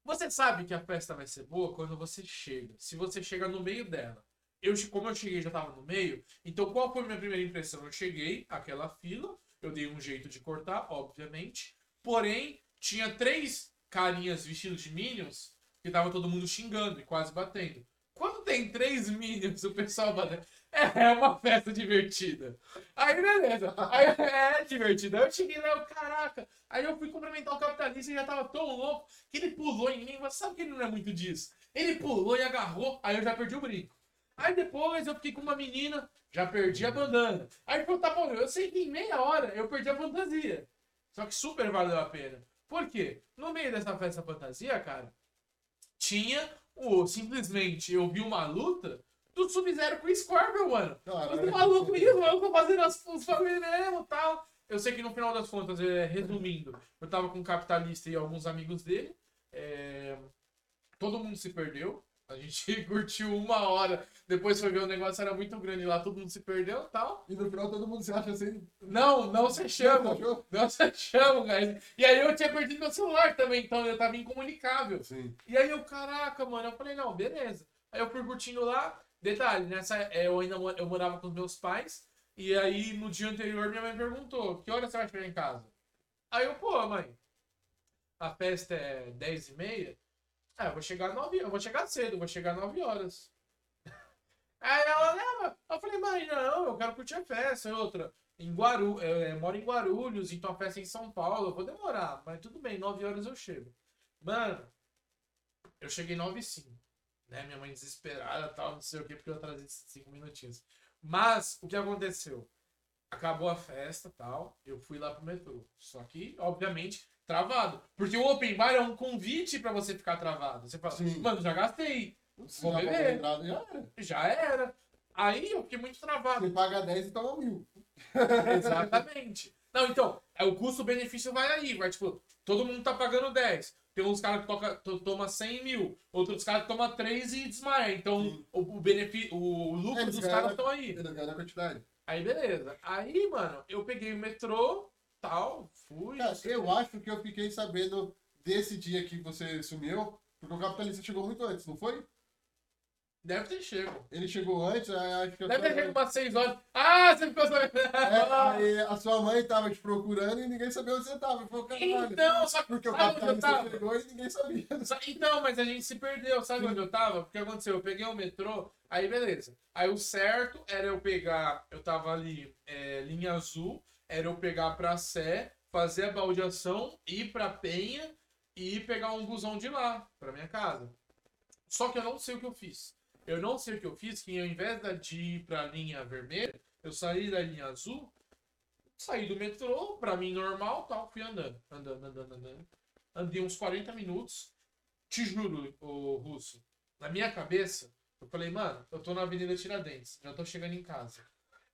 Você sabe que a festa vai ser boa quando você chega. Se você chega no meio dela. Eu, como eu cheguei já estava no meio, então qual foi a minha primeira impressão? Eu cheguei, aquela fila, eu dei um jeito de cortar, obviamente. Porém, tinha três carinhas vestidos de Minions que tava todo mundo xingando e quase batendo. Tem três Minions, o pessoal batendo. É, é uma festa divertida. Aí, beleza. Aí, é divertida. Aí eu cheguei lá, eu, caraca. Aí eu fui cumprimentar o capitalista e já tava tão louco que ele pulou em mim. Mas sabe que ele não é muito disso? Ele pulou e agarrou, aí eu já perdi o brinco. Aí depois eu fiquei com uma menina, já perdi a bandana. Aí falou, tá bom, eu sei que em meia hora eu perdi a fantasia. Só que super valeu a pena. Por quê? No meio dessa festa fantasia, cara, tinha o. Simplesmente eu vi uma luta do Sub-Zero com o Scorpion, mano. Caralho. Os malucos isso, tô fazendo as, os mesmo e tal. Eu sei que no final das contas, é, resumindo, eu tava com um capitalista e alguns amigos dele. é, todo mundo se perdeu. A gente curtiu uma hora. Depois foi ver o negócio era muito grande lá, todo mundo se perdeu e tal. E no final todo mundo se acha assim. Não, não se chama. Não se chama, cara. E aí eu tinha perdido meu celular também, então eu tava incomunicável. Sim. E aí eu, caraca, mano, eu falei, não, beleza. Aí eu fui curtindo lá. Detalhe, nessa é, eu ainda eu morava com os meus pais. E aí no dia anterior minha mãe perguntou: que hora você vai chegar em casa? Aí eu, pô, mãe, a festa é 10 e meia? Ah, eu vou chegar 9 eu vou chegar cedo, eu vou chegar 9 horas. Aí ela leva. Eu falei, mãe, não, eu quero curtir a festa. E outra, em Guaru, eu, eu moro em Guarulhos, então a festa é em São Paulo, eu vou demorar, mas tudo bem, 9 horas eu chego. Mano, eu cheguei 9 e 5. Né? Minha mãe desesperada tal, não sei o que, porque eu atrasei 5 minutinhos. Mas, o que aconteceu? Acabou a festa tal, eu fui lá pro metrô. Só que, obviamente, travado. Porque o open bar é um convite pra você ficar travado. Você fala, Sim. mano, já gastei, Se Vou beber. entrada, já era. já era. Aí eu fiquei muito travado. Você paga 10 e toma mil. Exatamente. Não, então, é, o custo-benefício vai aí, vai tipo, todo mundo tá pagando 10. Tem uns caras que toca, to, toma 100 mil, outros caras que toma 3 e desmaia. Então, o, o benefício, o lucro É, dos caras estão aí. Quantidade. Aí, beleza. Aí, mano, eu peguei o metrô, fui. Cara, eu quê. acho que eu fiquei sabendo desse dia que você sumiu, porque o capitalista chegou muito antes, não foi? Deve ter chego. Ele chegou antes, acho que eu Deve ter chego umas 6 horas. Ah, você ficou sabendo. É, a sua mãe tava te procurando e ninguém sabia onde você tava. Então, só que porque o capitalista chegou e ninguém sabia. Sa- Então, mas a gente se perdeu, sabe onde eu tava? Porque aconteceu, eu peguei o metrô, aí beleza. Aí o certo era eu pegar, eu tava ali, é, linha azul, era eu pegar pra Sé, fazer a baldeação, ir pra Penha e pegar um busão de lá, pra minha casa. Só que eu não sei o que eu fiz. Eu não sei o que eu fiz, que ao invés de ir pra linha vermelha, eu saí da linha azul, saí do metrô, pra mim normal, tal, fui andando, andando, andando, andando. Andei uns 40 minutos, te juro, o Russo, na minha cabeça, eu falei, mano, eu tô na Avenida Tiradentes, já tô chegando em casa.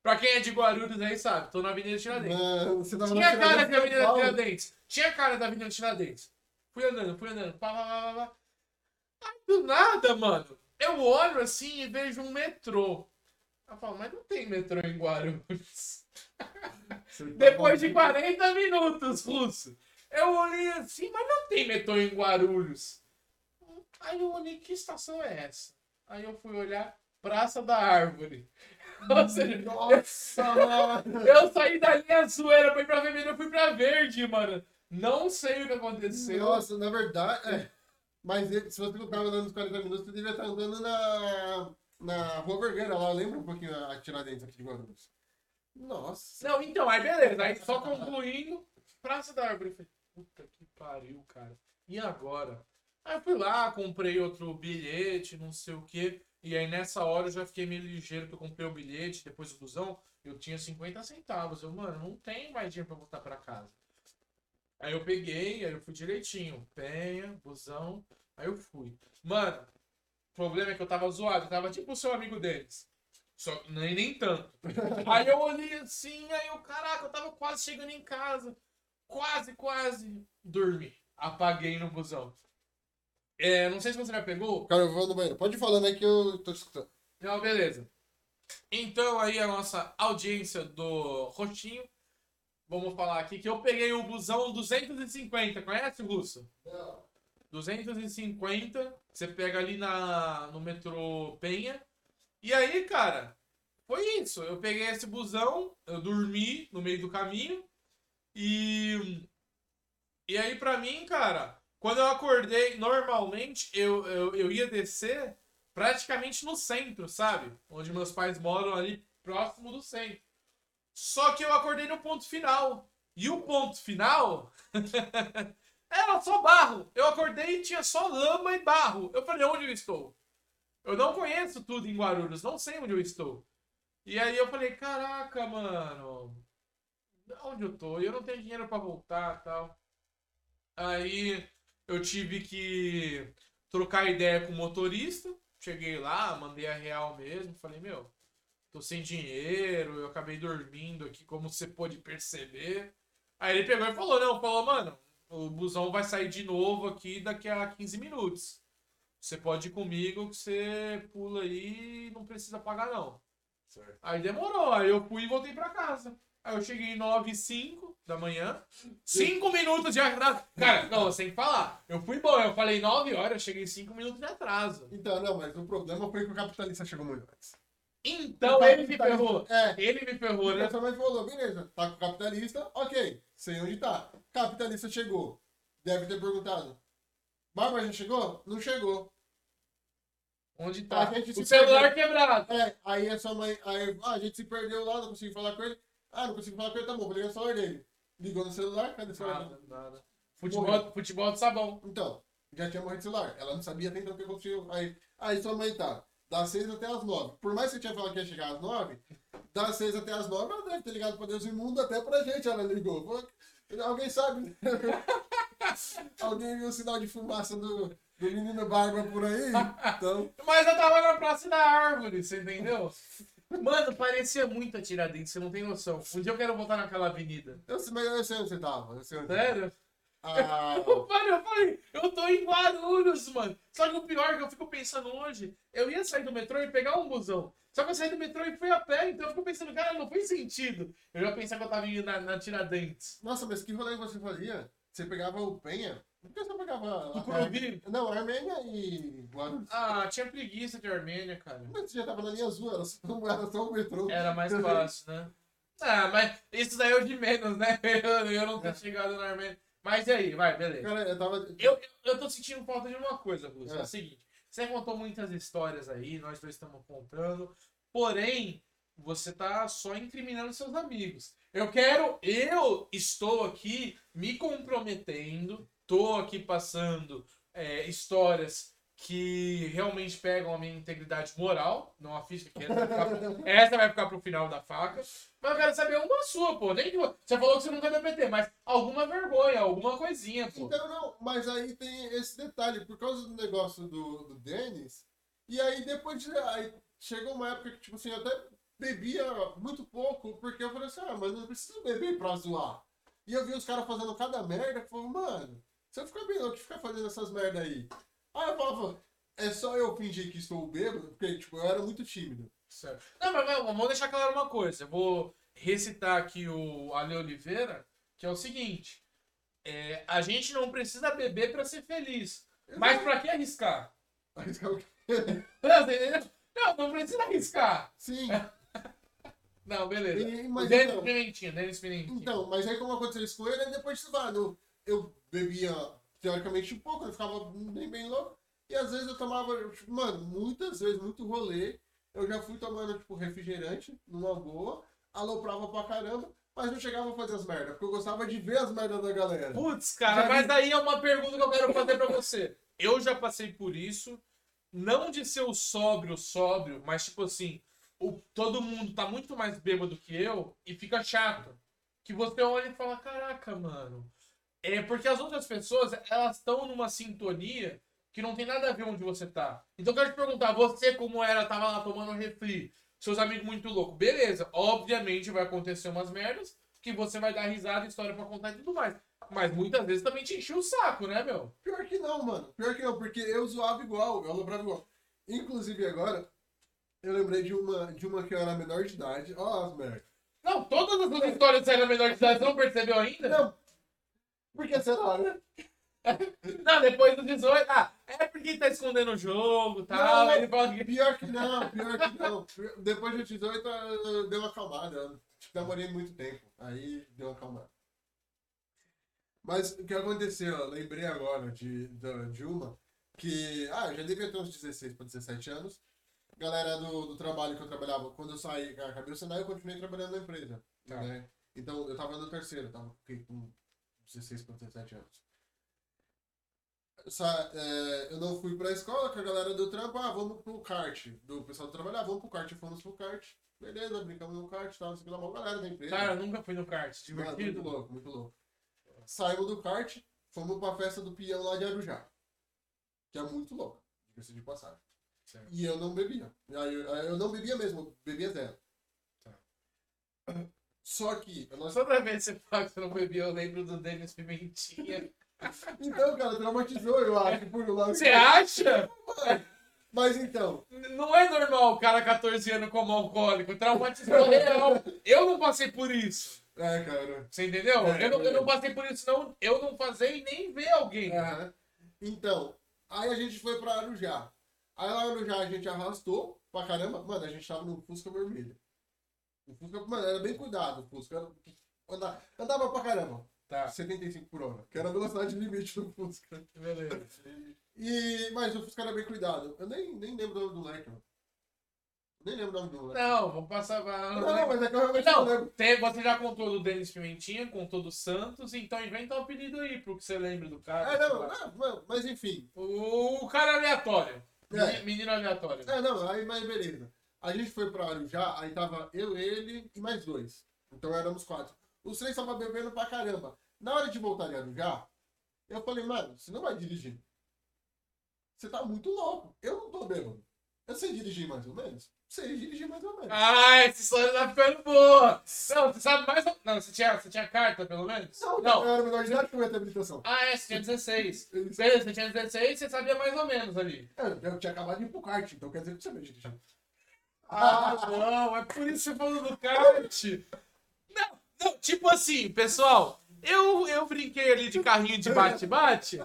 Pra quem é de Guarulhos aí sabe, tô na Avenida Tiradentes. Você tava Tinha na cara de Avenida. Tiradentes. Tinha cara da Avenida Tiradentes. Fui andando, fui andando. Pá, pá, pá, pá. Aí, do nada, mano, eu olho assim e vejo um metrô. Eu falo, mas não tem metrô em Guarulhos. Tá Depois de falando- 40 minutos, Russo. Eu olhei assim, mas não tem metrô em Guarulhos. Aí eu olhei, que estação é essa? Aí eu fui olhar, Praça da Árvore. Ou seja, Nossa, mano. eu saí da linha azul, era pra ir pra vermelho, eu fui pra verde, mano. Não sei o que aconteceu. Nossa, na verdade, é. Mas se você tava andando nos 40 minutos, você devia estar andando na, na Rua Vergueira lá. Lembra um pouquinho a Tiradentes aqui de Guarulhos? Nossa. Não, então, aí beleza. Aí só concluindo, Praça da Árvore. Eu puta que pariu, cara. E agora? Aí eu fui lá, comprei outro bilhete, não sei o quê. E aí nessa hora eu já fiquei meio ligeiro que eu comprei o bilhete, depois do busão, eu tinha 50 centavos. Eu, mano, não tem mais dinheiro pra voltar pra casa. Aí eu peguei, aí eu fui direitinho. Penha, busão, aí eu fui. Mano, o problema é que eu tava zoado, eu tava tipo o seu amigo deles. Só que nem, nem tanto. Aí eu olhei assim, aí eu, caraca, eu tava quase chegando em casa. Quase, quase. Dormi. Apaguei no busão. É, não sei se você já pegou. Cara, eu vou no banheiro. Pode ir falando aí que eu tô escutando. Não, beleza. Então aí a nossa audiência do Roxinho. Vamos falar aqui que eu peguei o busão 250. Conhece, Russo? 250. Você pega ali na, no metrô Penha. E aí, cara, foi isso. Eu peguei esse busão, eu dormi no meio do caminho. E. E aí, pra mim, cara, quando eu acordei, normalmente eu, eu, eu ia descer praticamente no centro, sabe? Onde meus pais moram ali próximo do centro. Só que eu acordei no ponto final. E o ponto final era só barro. Eu acordei e tinha só lama e barro. Eu falei, onde eu estou? Eu não conheço tudo em Guarulhos, não sei onde eu estou. E aí eu falei, caraca, mano, onde eu tô? Eu não tenho dinheiro pra voltar tal. Aí eu tive que trocar ideia com o motorista. Cheguei lá, mandei a real mesmo. Falei, meu, tô sem dinheiro, eu acabei dormindo aqui, como você pôde perceber. Aí ele pegou e falou, não, falou, mano, o busão vai sair de novo aqui daqui a 15 minutos. Você pode ir comigo que você pula aí e não precisa pagar, não. Certo. Aí demorou, aí eu fui e voltei pra casa. Aí eu cheguei 9 e 5 da manhã. 5 minutos de atraso. Cara, não, sem falar. Eu fui bom, eu falei 9 horas, eu cheguei 5 minutos de atraso. Então, não, mas o problema foi que o capitalista chegou muito antes. Então O ele me ferrou. É. Ele me ferrou, né? Sua mãe falou, beleza, tá com o capitalista, ok, sei onde tá. Capitalista chegou, deve ter perguntado. Bárbara já chegou? Não chegou. Onde tá? O celular perdeu. quebrado. É, aí a sua mãe, aí, ah, a gente se perdeu lá, não consegui falar com ele. Ah, não consigo falar com ele, tá bom, vou ligar o celular dele. Ligou no celular, cadê o celular? Nada, nada. Futebol, futebol de sabão. Então, já tinha morrido o celular. Ela não sabia então o que aconteceu. Aí, aí sua mãe tá, das 6 até as 9. Por mais que você tinha falado que ia chegar às 9, das 6 até as 9, ela deve ter ligado pra Deus Imundo até pra gente, ela ligou. Alguém sabe? Alguém viu o sinal de fumaça do, do menino Barba por aí? Então, Mas eu tava na Praça da Árvore, você entendeu? Mano, parecia muito a Tiradentes, você não tem noção. Um dia eu quero voltar naquela avenida. eu sei, mas eu sei onde você tava. Eu sei onde Sério? a... Mano, eu falei, eu tô em Guarulhos, mano. Só que o pior é que eu fico pensando hoje, eu ia sair do metrô e pegar um busão. Só que eu saí do metrô e fui a pé, então eu fico pensando, cara, não faz sentido. Eu ia pensar que eu tava indo na, na Tiradentes. Nossa, mas que rolê você fazia? Você pegava o Penha? Por que você pegava... Não, Armênia e. Ah, tinha preguiça de Armênia, cara. Mas você já tava na linha azul, era só, era só o metrô. Era mais fácil, né? Ah, mas isso daí é o de menos, né? Eu, eu não É. tô chegado na Armênia. Mas e aí, vai, beleza. Cara, eu tava... Eu, eu tô sentindo falta de uma coisa, Lúcio. É. É. o seguinte: você contou muitas histórias aí, nós dois estamos contando. Porém, você tá só incriminando seus amigos. Eu quero. Eu estou aqui me comprometendo, tô aqui passando é, histórias que realmente pegam a minha integridade moral, não a física, que essa vai ficar pro, essa vai ficar pro final da faca. Mas eu quero saber uma sua, pô. Nem que vo- você falou que você nunca deu PT, mas alguma vergonha, alguma coisinha, pô. Então, não, mas aí tem esse detalhe, por causa do negócio do, do Denis, e aí depois de, aí chegou uma época que, tipo assim, eu até bebia muito pouco, porque eu falei assim, ah, mas não preciso beber pra zoar. E eu vi os caras fazendo cada merda, que falei, mano, se eu ficar bem louco, ficar fazendo essas merda aí. Aí eu falava, é só eu fingir que estou bêbado, porque, tipo, eu era muito tímido. Certo. Não, mas vamos deixar claro uma coisa. Eu vou recitar aqui o Ale Oliveira, que é o seguinte: é, a gente não precisa beber pra ser feliz. Mas pra que arriscar? Aí os caras- Não, você? Não, não precisa arriscar. Sim, Não, beleza. E- o Denis então- Denis Pimentinha. Então, mas aí como aconteceu isso com ele, depois, no, eu bebia teoricamente pouco, eu ficava bem, bem louco. E às vezes eu tomava, tipo, mano, muitas vezes, muito rolê. Eu já fui tomando, tipo, refrigerante, numa boa, aloprava pra caramba, mas não chegava a fazer as merdas, porque eu gostava de ver as merdas da galera. Putz, cara, Já mas vi- aí é uma pergunta que eu quero fazer pra você. Eu já passei por isso, não de ser o sóbrio, sóbrio, mas tipo assim, o, todo mundo tá muito mais bêbado que eu e fica chato. Que você olha e fala, caraca, mano. É porque as outras pessoas, elas estão numa sintonia que não tem nada a ver onde você tá. Então eu quero te perguntar, você como era, tava lá tomando refri, seus amigos muito loucos, beleza, obviamente vai acontecer umas merdas que você vai dar risada, história pra contar e tudo mais. Mas muitas vezes também te encheu o saco, né, meu? Pior que não, mano. Pior que não, porque eu zoava igual, eu aloprava igual. Inclusive agora, eu lembrei de uma, de uma que eu era menor de idade. Ó as merdas. Não, todas as suas histórias saíram menor de idade, você não percebeu ainda? Não. Porque será, né? Não, depois do 18. Ah, é porque tá escondendo o jogo e tal. Não, ele fala que. Pior que não, pior que não. Depois do 18 eu dei uma acalmada. Eu demorei muito tempo. Aí deu uma acalmada. Mas o que aconteceu? Eu lembrei agora de, de, de uma que. Ah, eu já devia ter uns 16 para 17 anos. Galera do, do trabalho que eu trabalhava, quando eu saí, acabei o Senai, eu continuei trabalhando na empresa. Tá. Né? Então eu tava no terceiro, tava com 16 para 17 anos. Sa- é, eu não fui pra escola com a galera do trampo, ah, vamos pro kart. Do pessoal do trabalho, ah, vamos pro kart, fomos pro kart. Beleza, brincamos no kart, tal, sei lá, uma galera da empresa. Cara, eu nunca fui no kart. Mano, muito Divertido. louco, muito louco. Saímos do kart, fomos pra festa do peão lá de Arujá. Que é muito louco, diga-se de passagem. Certo. E eu não bebia. Eu, eu não bebia mesmo, eu bebia zero. Tá. Só que. Nós... Toda vez que você fala que você não bebia, eu lembro do Denis Pimentinha. Então, cara, traumatizou, eu acho, por lá. Você acha? Mas então, Não é normal o cara 14 anos como alcoólico. Traumatizou real. Eu não passei por isso. é, cara. Você entendeu? É, eu, não, eu não é. passei por isso, não. Eu não fazer e nem ver alguém. Aham. Então, aí a gente foi pra Arujá. Aí lá no Arujá a gente arrastou pra caramba. Mano, a gente tava no Fusca vermelho. O Fusca, mano, era bem cuidado o Fusca. Era- Andava, andava pra caramba. Tá, 75 por hora. Que era a velocidade limite do Fusca. beleza. E, mas o Fusca era bem cuidado. Eu nem, nem lembro o nome do moleque, mano. Nem lembro o nome do moleque. Não, vamos passar. Não, não, mas é que eu realmente não, Não, lembro. tem- você já contou do Denis Pimentinha, contou do Santos, então inventa um apelido aí pro que você lembra do cara. É, não, lá. não, mas enfim. O, o cara aleatório. É. Meni- Menino aleatório. É, não, aí, mas beleza. A gente foi pra Arujá, aí tava eu, ele e mais dois. Então éramos quatro. Os três estavam bebendo pra caramba. Na hora de voltar em Arujá, eu falei, mano, você não vai dirigir. Você tá muito louco. Eu não tô bêbado. Eu sei dirigir mais ou menos. Sei dirigir mais ou menos. Ah, essa história tá ficando boa. Não, você sabe mais ou... Não, você tinha, você tinha carta, pelo menos? Não, Não. eu era menor de idade que eu ia ter habilitação. Ah, é, você tinha 16. Isso. Beleza, você tinha 16, você sabia mais ou menos ali. Eu, eu tinha acabado de ir pro kart, então quer dizer que você sabia dirigir. Ah, não, é por isso que você falou do kart. Não, não, tipo assim, pessoal, eu, eu brinquei ali de carrinho de bate-bate.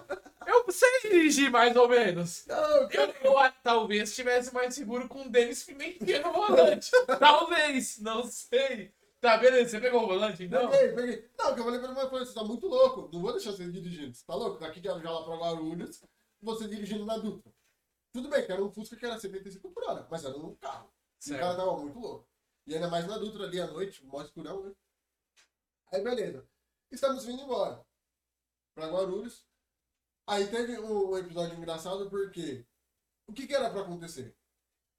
Eu sei dirigir mais ou menos. Não, Eu, eu talvez estivesse mais seguro com o Denis Pimentel no volante. talvez, não sei. Tá, beleza, você pegou o volante então? Peguei, peguei. Não, que eu falei pra ele, mas você tá muito louco. Não vou deixar você dirigindo. Você tá louco? Daqui de lá pra Guarulhos, você dirigindo na Dutra. Tudo bem, que era um Fusca que era 75 por hora, mas era um carro. E o cara Certo. tava muito louco. E ainda mais na Dutra ali à noite, mó escurão, né? Aí beleza. Estamos vindo embora. Pra Guarulhos. Aí teve um episódio engraçado porque. O que que era pra acontecer?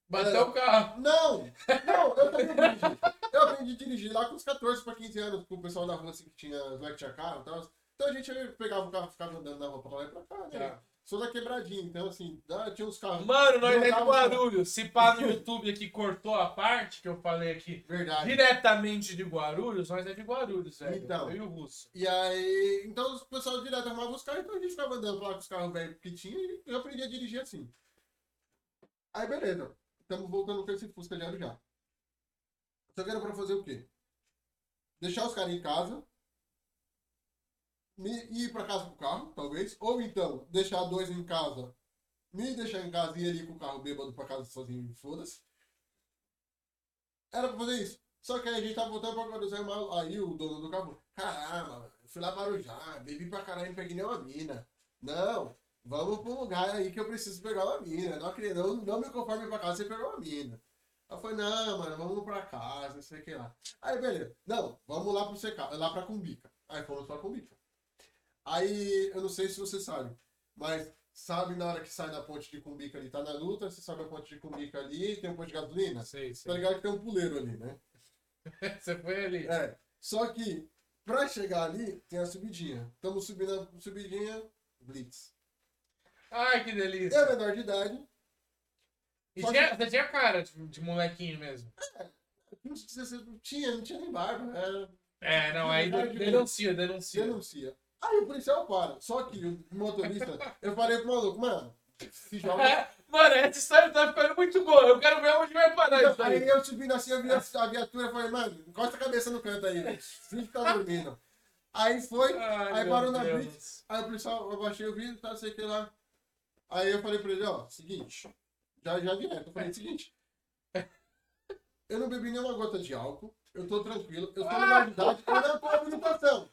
Bateu o carro. Não! Não, eu também dirigi. Eu aprendi a dirigir lá com uns 14 pra 15 anos, com o pessoal da rua assim que tinha, os moleques tinha carro e tal. Então a gente pegava o carro e ficava andando na rua pra lá e pra cá, né? Tá. Sou da quebradinha, então assim, tinha uns carros. Mano, nós é Guarulhos. Se pá no YouTube aqui cortou a parte que eu falei aqui Verdade. diretamente de Guarulhos, nós é de Guarulhos, velho. Então. Eu e o Russo. E aí, então o pessoal direto arrumava os carros, então a gente ficava andando lá com os carros velhos que tinha e eu aprendi a dirigir assim. Aí beleza, estamos voltando com esse Fusca de Arujá. Só que era pra fazer o quê? Deixar os caras em casa, me, ir pra casa com o carro, talvez, ou então deixar dois em casa, me deixar em casa e ir ali com o carro bêbado pra casa sozinho, foda-se. Era pra fazer isso. Só que aí a gente tava voltando pra Guarulhos, aí o dono do carro, caramba, fui lá para Arujá, bebi pra caralho e peguei nenhuma mina. Não, vamos pra um lugar aí que eu preciso pegar uma mina. Não, não, não me conforme pra casa sem pegar uma mina. Aí eu não, mano, vamos pra casa, não sei o que lá. Aí, beleza. Não, vamos lá pro seca, lá pra Cumbica. Aí fomos pra Cumbica. Aí, eu não sei se você sabe, mas sabe na hora que sai da ponte de Cumbica ali, tá na luta, você sobe a ponte de Cumbica ali, tem um posto de gasolina? Sei, Tá sei. ligado que tem um puleiro ali, né? Você foi ali. É. Só que, pra chegar ali, tem a subidinha. Estamos subindo a subidinha, blitz. Ai, que delícia. Eu, menor de idade, E tinha, você tinha cara de, de molequinho mesmo. não sei se tinha, não tinha nem barba. Era, É, não, aí de denuncia, denuncia. denuncia. Aí o policial para. Só que o motorista, eu falei pro maluco, mano, se joga. É, mano, essa história tá ficando muito boa. Eu quero ver onde vai parar isso Aí aí. eu subindo assim, eu vi a, viatura e falei, mano, encosta a cabeça no canto aí. Finge que tá dormindo. Aí foi, Ai, aí parou na blitz, aí o policial, eu baixei o vidro, tá, sei o que lá. Aí eu falei pra ele, ó, seguinte, já, já direto, eu falei, seguinte, eu não bebi nenhuma gota de álcool, eu tô tranquilo, eu tô na idade, eu não tô habilitação.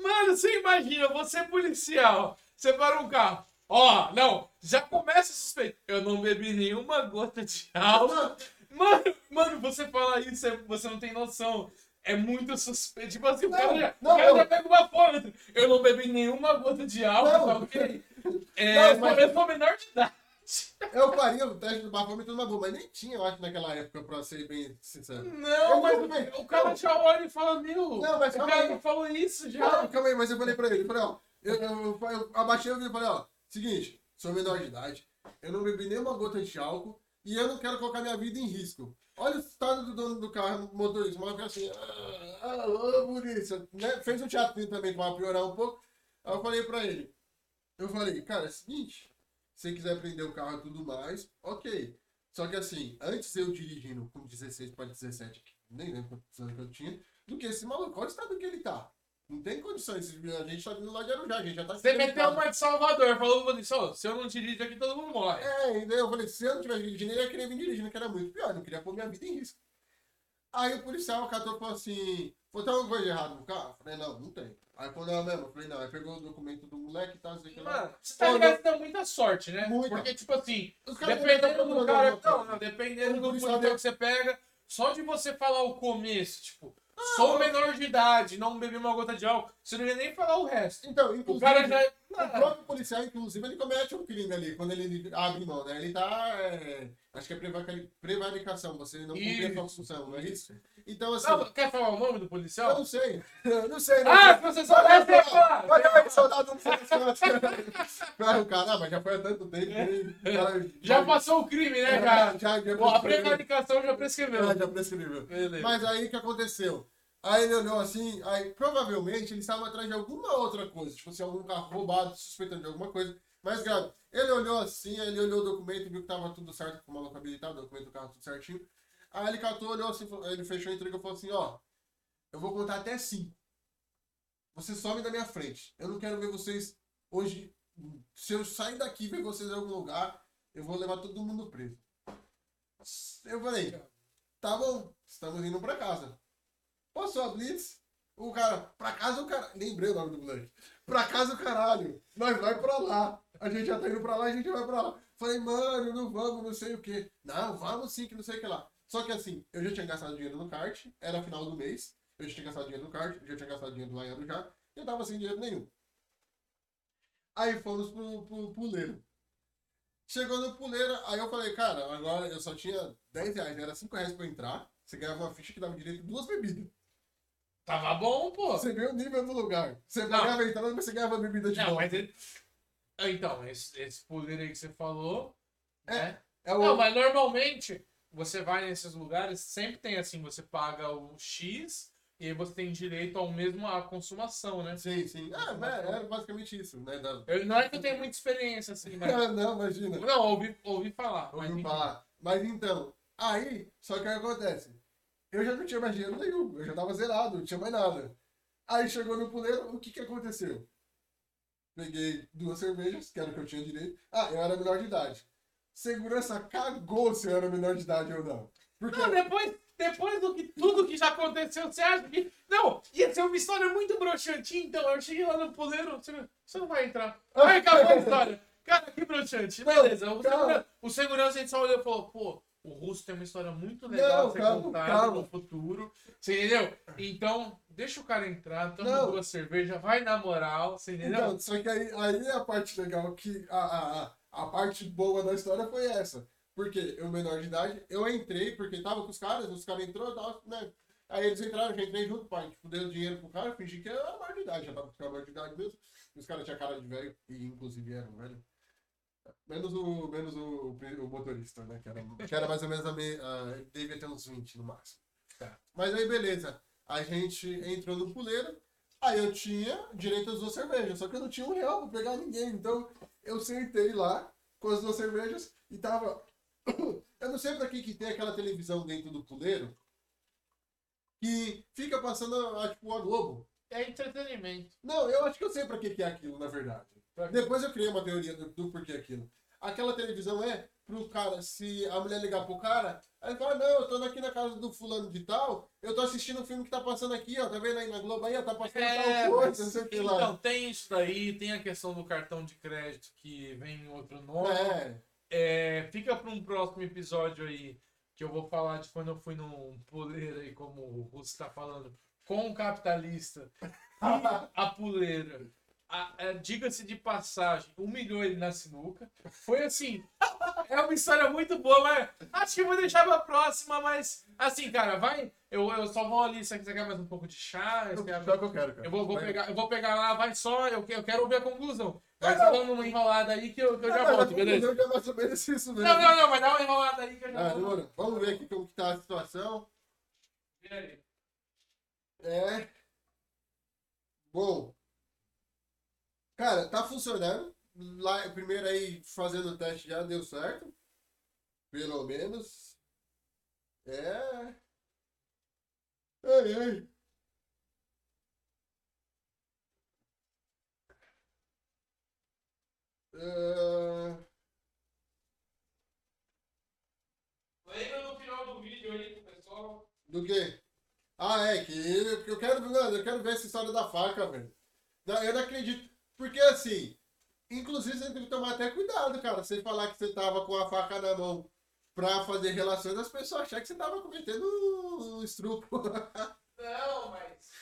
Mano, você imagina, você é policial, você para um carro. Ó, não, já começa suspeito. Eu não bebi nenhuma gota de álcool. Mano, Mano, você fala isso, é- você não tem noção. É muito suspeito. Tipo assim, o Não, cara, já, não, o cara já pega uma foto. Eu não bebi nenhuma gota de álcool, Não. tá ok? É, Não, mas- eu sou menor de idade. eu faria o teste do bafômetro numa boa, mas nem tinha, eu acho, naquela época, pra ser bem sincero. Não, Eu mas bebi. o, cara já olha e fala, meu, Não, mas o cara aí. falou isso já. Não, calma aí, mas eu falei pra ele, eu falei, ó, eu, eu, eu, eu abaixei o vidro e falei, ó, seguinte, sou menor de idade, eu não bebi nenhuma gota de álcool e eu não quero colocar minha vida em risco. Olha o estado do dono do carro, motorista, mas fica assim, ah, ah, polícia, né? Fez um teatrinho também pra piorar um pouco. Aí eu falei pra ele, eu falei, cara, é o seguinte, se você quiser prender o carro e tudo mais, ok. Só que assim, antes eu dirigindo com 16 para 17, nem lembro quantos anos que eu tinha, do que esse maluco, olha o estado que ele tá. Não tem condições, a gente tá vindo lá de Arujá, a gente já tá... Você meteu uma de Salvador, falou pra ó, se eu não dirijo aqui, todo mundo morre. É, entendeu? Eu falei, se eu não tivesse dirigindo, ele ia querer vir dirigindo, que era muito pior, não queria pôr minha vida em risco. Aí o policial catou e falou assim, pô, tem alguma coisa de errado no carro? Eu falei, não, não tem. Aí falou, não mesmo, eu falei, não. Aí pegou o documento do moleque e tal, não sei o que lá. Mano, você tá ligado que deu muita sorte, né? Muita. Porque, tipo assim, dependendo do cara. Não, não, dependendo O do policial deve- que você pega, só de você falar o começo, tipo, Ah, sou menor de idade, não bebi uma gota de álcool, você não ia nem falar o resto. Então, O inclusive, cara já. O próprio policial, inclusive, ele comete um crime ali, quando ele abre mão, né? Ele tá, é, acho que é prevarica- prevaricação, você não cumprir a sua função, não é isso? Então, assim, não, quer falar o nome do eu policial? não sei, eu não sei, não Ah, sei. se você soubesse, você falar. Olha aí, soldado, não sei se Cara, o cara, ah, mas já foi há tanto tempo. O cara- Já passou o crime, né, cara? Já, já, Pô, a prescreveu. prevaricação já prescreveu. Ah, já prescreveu. Beleza. Mas aí o que aconteceu? Aí ele olhou assim, aí provavelmente ele estava atrás de alguma outra coisa, tipo assim, algum carro roubado, suspeitando de alguma coisa mais grave. Ele olhou assim, aí ele olhou o documento, viu que tava tudo certo com o maluco habilitado, o documento do carro tudo certinho. Aí ele catou, olhou assim, ele fechou a entrega e falou assim, ó, eu vou contar até cinco. Você some da minha frente. Eu não quero ver vocês hoje. Se eu sair daqui e ver vocês em algum lugar, eu vou levar todo mundo preso. Eu falei, tá bom, estamos indo pra casa. Passou a Blitz, o cara, pra casa o cara. Lembrei o nome do moleque. Pra casa o caralho. Nós vai pra lá. A gente já tá indo pra lá, a gente vai pra lá. Falei, mano, não vamos, não sei o quê. Não, vamos sim, que não sei o que lá. Só que assim, eu já tinha gastado dinheiro no kart, era final do mês. Eu já tinha gastado dinheiro no kart, eu já tinha gastado dinheiro no Laiano já. E eu tava sem dinheiro nenhum. Aí fomos pro, pro puleiro. Chegou no puleiro, aí eu falei, cara, agora eu só tinha 10 reais, era 5 reais pra entrar. Você ganhava uma ficha que dava direito duas bebidas. Tava bom, pô. Você vê o nível do lugar. Você Não. pagava a entrada, mas você ganhava bebida de Não, volta. mas ele... Ah, Então, esse, esse puleiro aí que você falou, É, né? É o... Não, mas normalmente você vai nesses lugares, sempre tem assim, você paga o X e aí você tem direito ao mesmo à consumação, né? Sim, sim. Ah, é, era basicamente isso, né? Da... Eu, não é que eu tenho muita experiência assim, mas. Ah, não, imagina. Não, ouvi, ouvi falar. mas Ouviu enfim. falar. Mas então, aí, só que o que acontece? Eu já não tinha mais dinheiro nenhum, eu já tava zerado, não tinha mais nada. Aí chegou no puleiro, o que que aconteceu? Peguei duas cervejas, que era o que eu tinha direito. Ah, eu era menor de idade. Segurança cagou se eu era menor de idade ou não. Porque Não, depois, depois do que tudo que já aconteceu, você acha que. Não, ia ser uma história muito broxante. Então, eu cheguei lá no puleiro, você, você não vai entrar. Aí acabou a história. Cara, que broxante. Beleza, o, segura, o segurança a gente só olhou e falou, pô, o russo tem uma história muito legal Não, a ser calma, contada calma. no futuro. Você entendeu? Então, deixa o cara entrar, toma Não. duas cervejas, vai na moral, você entendeu? Então, só que aí, aí é a parte legal, que a, a, a, parte boa da história foi essa. Porque eu, menor de idade, eu entrei, porque tava com os caras, os caras entrou, tava, né? Aí eles entraram, já entrei junto, pai. Tipo, dei o dinheiro pro cara, fingi que eu era maior de idade, já tava com a maior de idade mesmo. E os caras tinham cara de velho, e inclusive eram velho. Menos o, menos o, o motorista, né? Que era, que era mais ou menos a me, a- devia ter uns 20 no máximo. Tá. Mas aí, beleza. A gente entrou no puleiro, aí eu tinha direito às duas cervejas, só que eu não tinha um real pra pegar ninguém. Então eu sentei lá com as duas cervejas e tava. Eu não sei pra que, que tem aquela televisão dentro do puleiro que fica passando a, tipo, a Globo. É entretenimento. Não, eu acho que eu sei pra que, que é aquilo, na verdade. Depois eu criei uma teoria do, do porquê aquilo. Aquela televisão é pro cara, se a mulher ligar pro cara, aí ele fala, não, eu tô aqui na casa do fulano de tal, eu tô assistindo um filme que tá passando aqui, ó, tá vendo aí na Globo aí, ó, tá passando É, tal coisa, não sei o que então, lá. tem isso daí, tem a questão do cartão de crédito que vem em outro nome. É, É, fica para um próximo episódio aí, que eu vou falar de quando eu fui num puleiro aí, como o Russo está falando, com o capitalista e a puleira. É, Diga-se de passagem, humilhou ele na sinuca. Foi assim, é uma história muito boa, mas acho que eu vou deixar pra próxima, mas assim, cara, vai. Eu, eu só vou ali, se você quer mais um pouco de chá, você quer- que eu quero, cara. eu vou, vou Vai. pegar, eu vou pegar lá, vai só, eu, eu quero ouvir a conclusão. Vai só dando uma enrolada aí que eu, que eu já Ah, volto, beleza? Eu já mais ou menos isso mesmo. Não, não, não, mas dá uma enrolada aí que eu já Ah, volto. Vamos ver aqui como que tá a situação. Vê aí. É. Bom. Cara, tá funcionando. Lá, primeiro aí, fazendo o teste já deu certo. Pelo menos. É. Ai, ai. Ah, Lembra no final do vídeo aí pessoal? do quê? Ah, é, que eu, quero, mano, eu quero ver essa história da faca, velho. Eu não acredito. Porque assim, inclusive você tem que tomar até cuidado, cara. Você falar que você tava com a faca na mão pra fazer relações, as pessoas acham que você tava cometendo um estrupo. Não, mas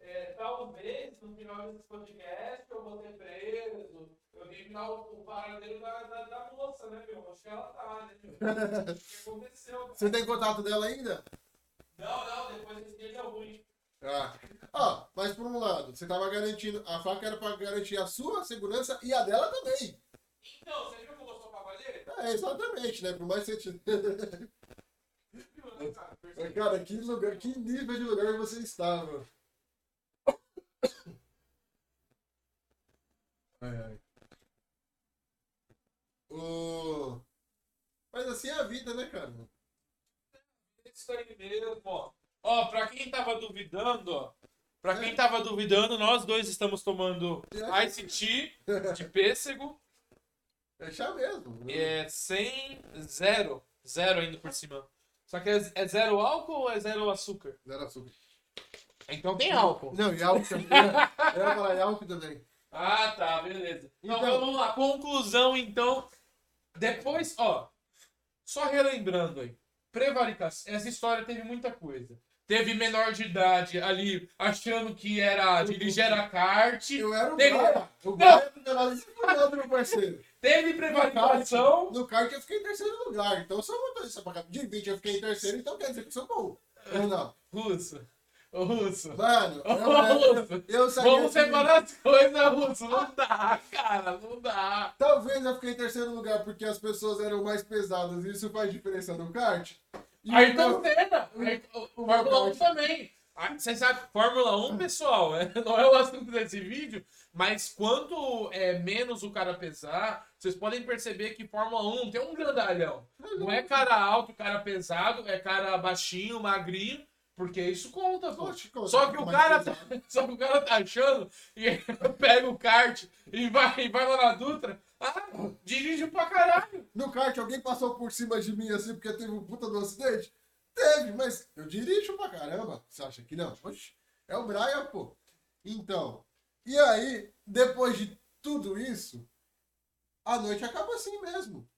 é, talvez no final desse podcast eu vou ter preso. Eu vi o, paradeiro da, da, da moça, né, meu? Acho que ela tá, né, meu? O que aconteceu? cara? Você tem contato dela ainda? Não, não, depois desse dia deu ruim. Ah. Ó, mas por um lado, você tava garantindo. A faca era pra garantir a sua segurança e a dela também. Então, você viu como eu sou cavaleiro? É, exatamente, né? Por mais que você. Percebeu? cara, que, lugar, que nível de lugar você estava? Ai, ai. O... Mas assim é a vida, né, cara? Isso aí mesmo, ó. Ó, pra quem tava duvidando, ó. Pra quem tava duvidando, nós dois estamos tomando Ice Tea de pêssego. É chá mesmo. É sem zero. Zero ainda por cima. Só que é, é zero álcool ou é zero açúcar? Zero açúcar. Então tem álcool. Não, e álcool também. Eu ia falar álcool também. Ah, tá, beleza. Então, Então- vamos lá. Conclusão, então. Depois, ó. Só relembrando aí. Prevaricação. Essa história teve muita coisa. Teve menor de idade ali achando que era dirigir era kart. Eu era o Teve- Gaia. O Gaia do de segundo, meu parceiro. Teve prevaricação. No kart eu fiquei em terceiro lugar. Então eu sou motorista pra cá. De 20 eu fiquei em terceiro, então quer dizer que eu sou bom. Ou não? Russo. Ô, Russo. Mano, Ô, eu, Russo. eu Vamos separar as coisas, Russo. Não dá, cara. Não dá. Talvez eu fiquei em terceiro lugar porque as pessoas eram mais pesadas. e Isso faz diferença no kart. Ayrton meu- Senna. O Fórmula 1 também. Ah, Você sabe, Fórmula 1, pessoal, é- não é o assunto desse vídeo, mas quanto é, menos o cara pesar, vocês podem perceber que Fórmula 1 tem um grandalhão. Não é cara alto, cara pesado, é cara baixinho, magrinho, porque isso conta, pô. Poxa, como Só que o cara tá, só que o cara tá achando e pega o kart e vai, e vai lá na Dutra, ah, dirige pra caralho. No kart, alguém passou por cima de mim assim porque teve um puta do acidente? Teve, mas eu dirijo pra caramba. Você acha que não? Oxe, é o Brian, pô. Então, e aí, depois de tudo isso, a noite acaba assim mesmo.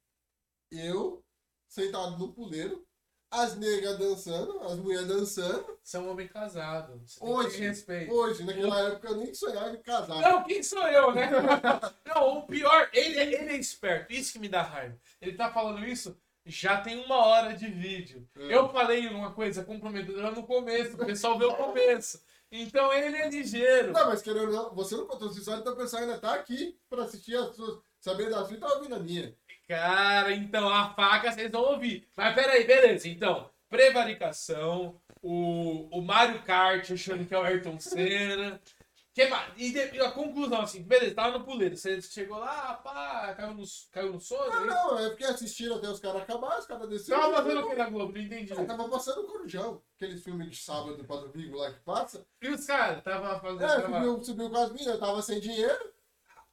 Eu, sentado no puleiro, as negras dançando, as mulheres dançando. Você é homem casado, Hoje, respeito. hoje, naquela época eu nem sonhava em casar. Não, quem sou eu, né? Não, o pior, ele, é- ele é esperto. Isso que me dá raiva. Ele tá falando isso já tem uma hora de vídeo. É. Eu falei uma coisa comprometedora no começo, o pessoal vê o começo. Então ele é ligeiro. Não, mas querendo ou não, você não contou sua história, então o pessoal ainda tá aqui pra assistir as suas. Saber da sua e tá ouvindo a minha. Cara, então a faca vocês vão ouvir. Mas peraí, beleza. Então, prevaricação, o, o Mario Kart achando que é o Ayrton Senna. Que? E, de- e a conclusão, assim, beleza, tava no puleiro. Você chegou lá, pá, caiu no, caiu no sono. Não, aí- não, é porque assistiram até os caras acabar, os caras desceram. Tava fazendo o que na Globo? Não entendi. Ah, tava passando o Corujão, aqueles filmes de sábado pra domingo lá que passa. E os caras? Tava fazendo. É, subiu, subiu com as minas, eu tava sem dinheiro.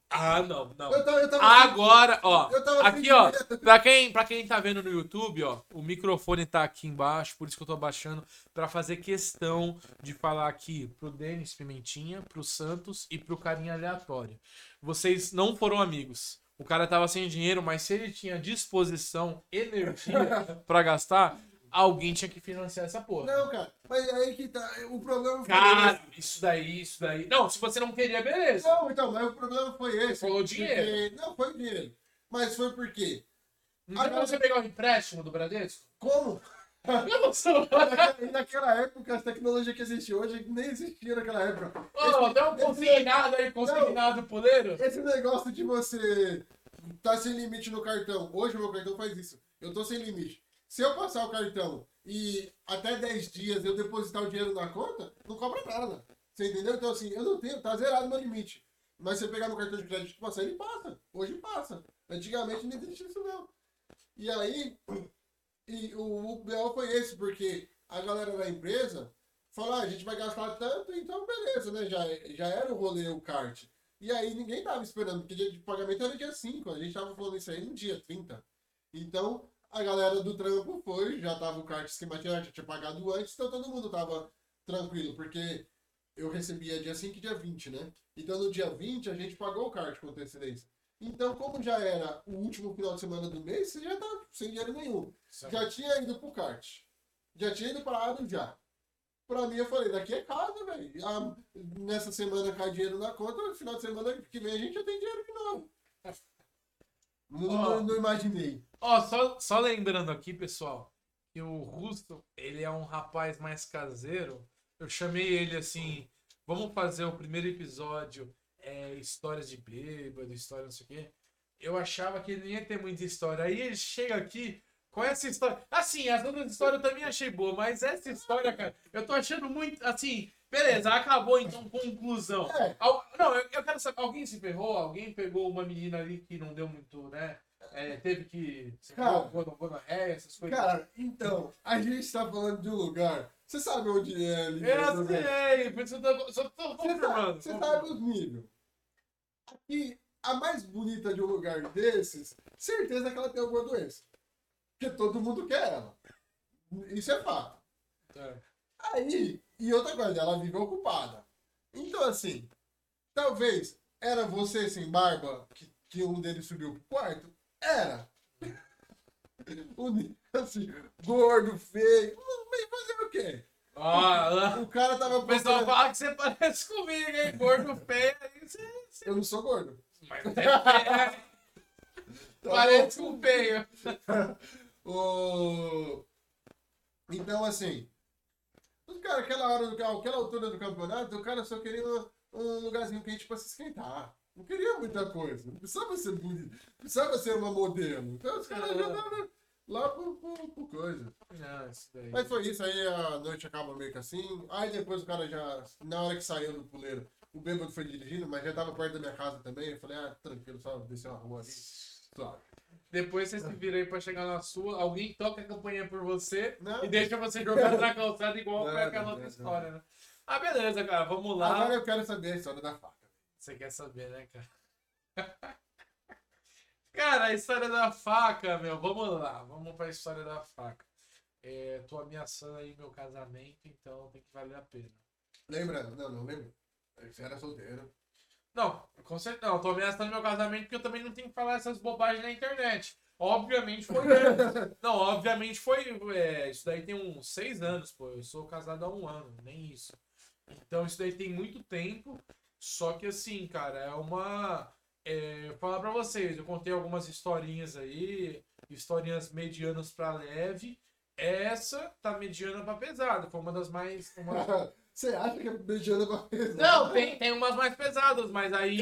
Ah, não, não. Eu tava, eu tava Agora, ó, aqui, ó, pra quem, pra quem tá vendo no YouTube, ó, o microfone tá aqui embaixo, por isso que eu tô abaixando, pra fazer questão de falar aqui pro Denis Pimentinha, pro Santos e pro carinha aleatório. Vocês não foram amigos. O cara tava sem dinheiro, mas se ele tinha disposição, energia pra gastar, alguém tinha que financiar essa porra. Não, cara, mas aí que tá. O problema foi Cara, isso daí, isso daí. Não, se você não queria, esse. beleza. Não, então, mas o problema foi esse. Você falou porque- dinheiro. Não, foi dinheiro. Mas foi porque. Não tem como você pegar um empréstimo do Bradesco? Como? Eu não sou. Naquela, e naquela época, as tecnologias que existem hoje nem existiam naquela época. Ô, dá um consignado aí, consignado puleiro. Esse negócio de você tá sem limite no cartão. Hoje o meu cartão faz isso. Eu tô sem limite. Se eu passar o cartão e até 10 dias eu depositar o dinheiro na conta, não cobra nada. Você entendeu? Então assim, eu não tenho, tá zerado meu limite. Mas você pegar no cartão de crédito e passar, ele passa. Hoje passa. Antigamente não existia isso não. E aí, e o, o BO foi esse, porque a galera da empresa falou, ah, a gente vai gastar tanto, então beleza, né? Já, já era o rolê, o kart. E aí ninguém tava esperando, porque dia de pagamento era dia 5, a gente tava falando isso aí no dia 30. Então, a galera do trampo foi, já tava o kart esquematizado, já tinha pagado antes, então todo mundo tava tranquilo, porque eu recebia dia 5 e dia 20, né? Então no dia 20 a gente pagou o kart com antecedência. Então, como já era o último final de semana do mês, você já tá sem dinheiro nenhum. Já tinha ido pro kart. Já tinha ido parado já. Pra mim, eu falei, daqui é casa, velho. Nessa semana cai dinheiro na conta, no final de semana que vem a gente já tem dinheiro de novo. Não, não imaginei. Ó, só, só lembrando aqui, pessoal, que o Russo, ele é um rapaz mais caseiro, eu chamei ele assim, vamos fazer o primeiro episódio, é, histórias de bêbado, história não sei o quê. Eu achava que ele não ia ter muita história. Aí ele chega aqui com essa história. Assim, as outras histórias eu também achei boa, mas essa história, cara, eu tô achando muito. Assim, beleza, acabou então, conclusão. É. Al- Não, eu, eu quero saber, alguém se ferrou? Alguém pegou uma menina ali que não deu muito, né? É, teve que. Cara. Gonorreia, essas coisas. Cara, então, a gente tá falando de um lugar. Você sabe onde é ali? eu sei, por isso eu tô, só tô Você confirmando. você sabe os níveis. Aqui, a mais bonita de um lugar desses, certeza que ela tem alguma doença. Porque todo mundo quer ela. Isso é fato. É. Aí, e outra coisa, ela vive ocupada. Então, assim, talvez era você sem barba que, que um deles subiu pro quarto? Era. O assim, gordo, feio. Mas fazer o quê? Ah, O cara tava o pessoal procurando- fala que você parece comigo, hein? Gordo feio. Você, você... Eu não sou gordo. Mas é feio. Tá Parece com feio. O... Então, assim, os cara, aquela hora do aquela altura do campeonato, o cara só queria um, lugarzinho quente pra se esquentar. Não queria muita coisa. Não precisava ser bonito. Precisava ser uma modelo. Então os caras já estavam lá por, por, por coisa. Não, isso daí. Mas foi isso, aí a noite acaba meio que assim. Aí depois o cara já, na hora que saiu do puleiro, o bêbado foi dirigindo, mas já tava perto da minha casa também. Eu falei, ah, tranquilo, só descer uma rua ali. Suave. Depois você se vira aí pra chegar na sua, alguém toca a campanha por você Não. e deixa você jogar na calçada igual foi Não, aquela não, outra história, né? Ah, beleza, cara, vamos lá. Agora eu quero saber a história da faca. Você quer saber, né, cara? cara, a história da faca, meu, vamos lá, vamos pra história da faca. É, tô ameaçando aí meu casamento, então tem que valer a pena. Lembra? Não, não lembro. Você era solteiro. Não, com certeza. Não, tô ameaçando meu casamento porque eu também não tenho que falar essas bobagens na internet. Obviamente foi. não, obviamente foi. é, isso daí tem uns seis anos, pô. Eu sou casado há um ano, nem isso. Então isso daí tem muito tempo. Só que assim, cara, é uma. É, falar pra vocês, eu contei algumas historinhas aí, historinhas medianas pra leve. Essa tá mediana pra pesada. Foi uma das mais. uma- Você acha que é mediana pra pesar? Não, tem, tem umas mais pesadas, mas aí.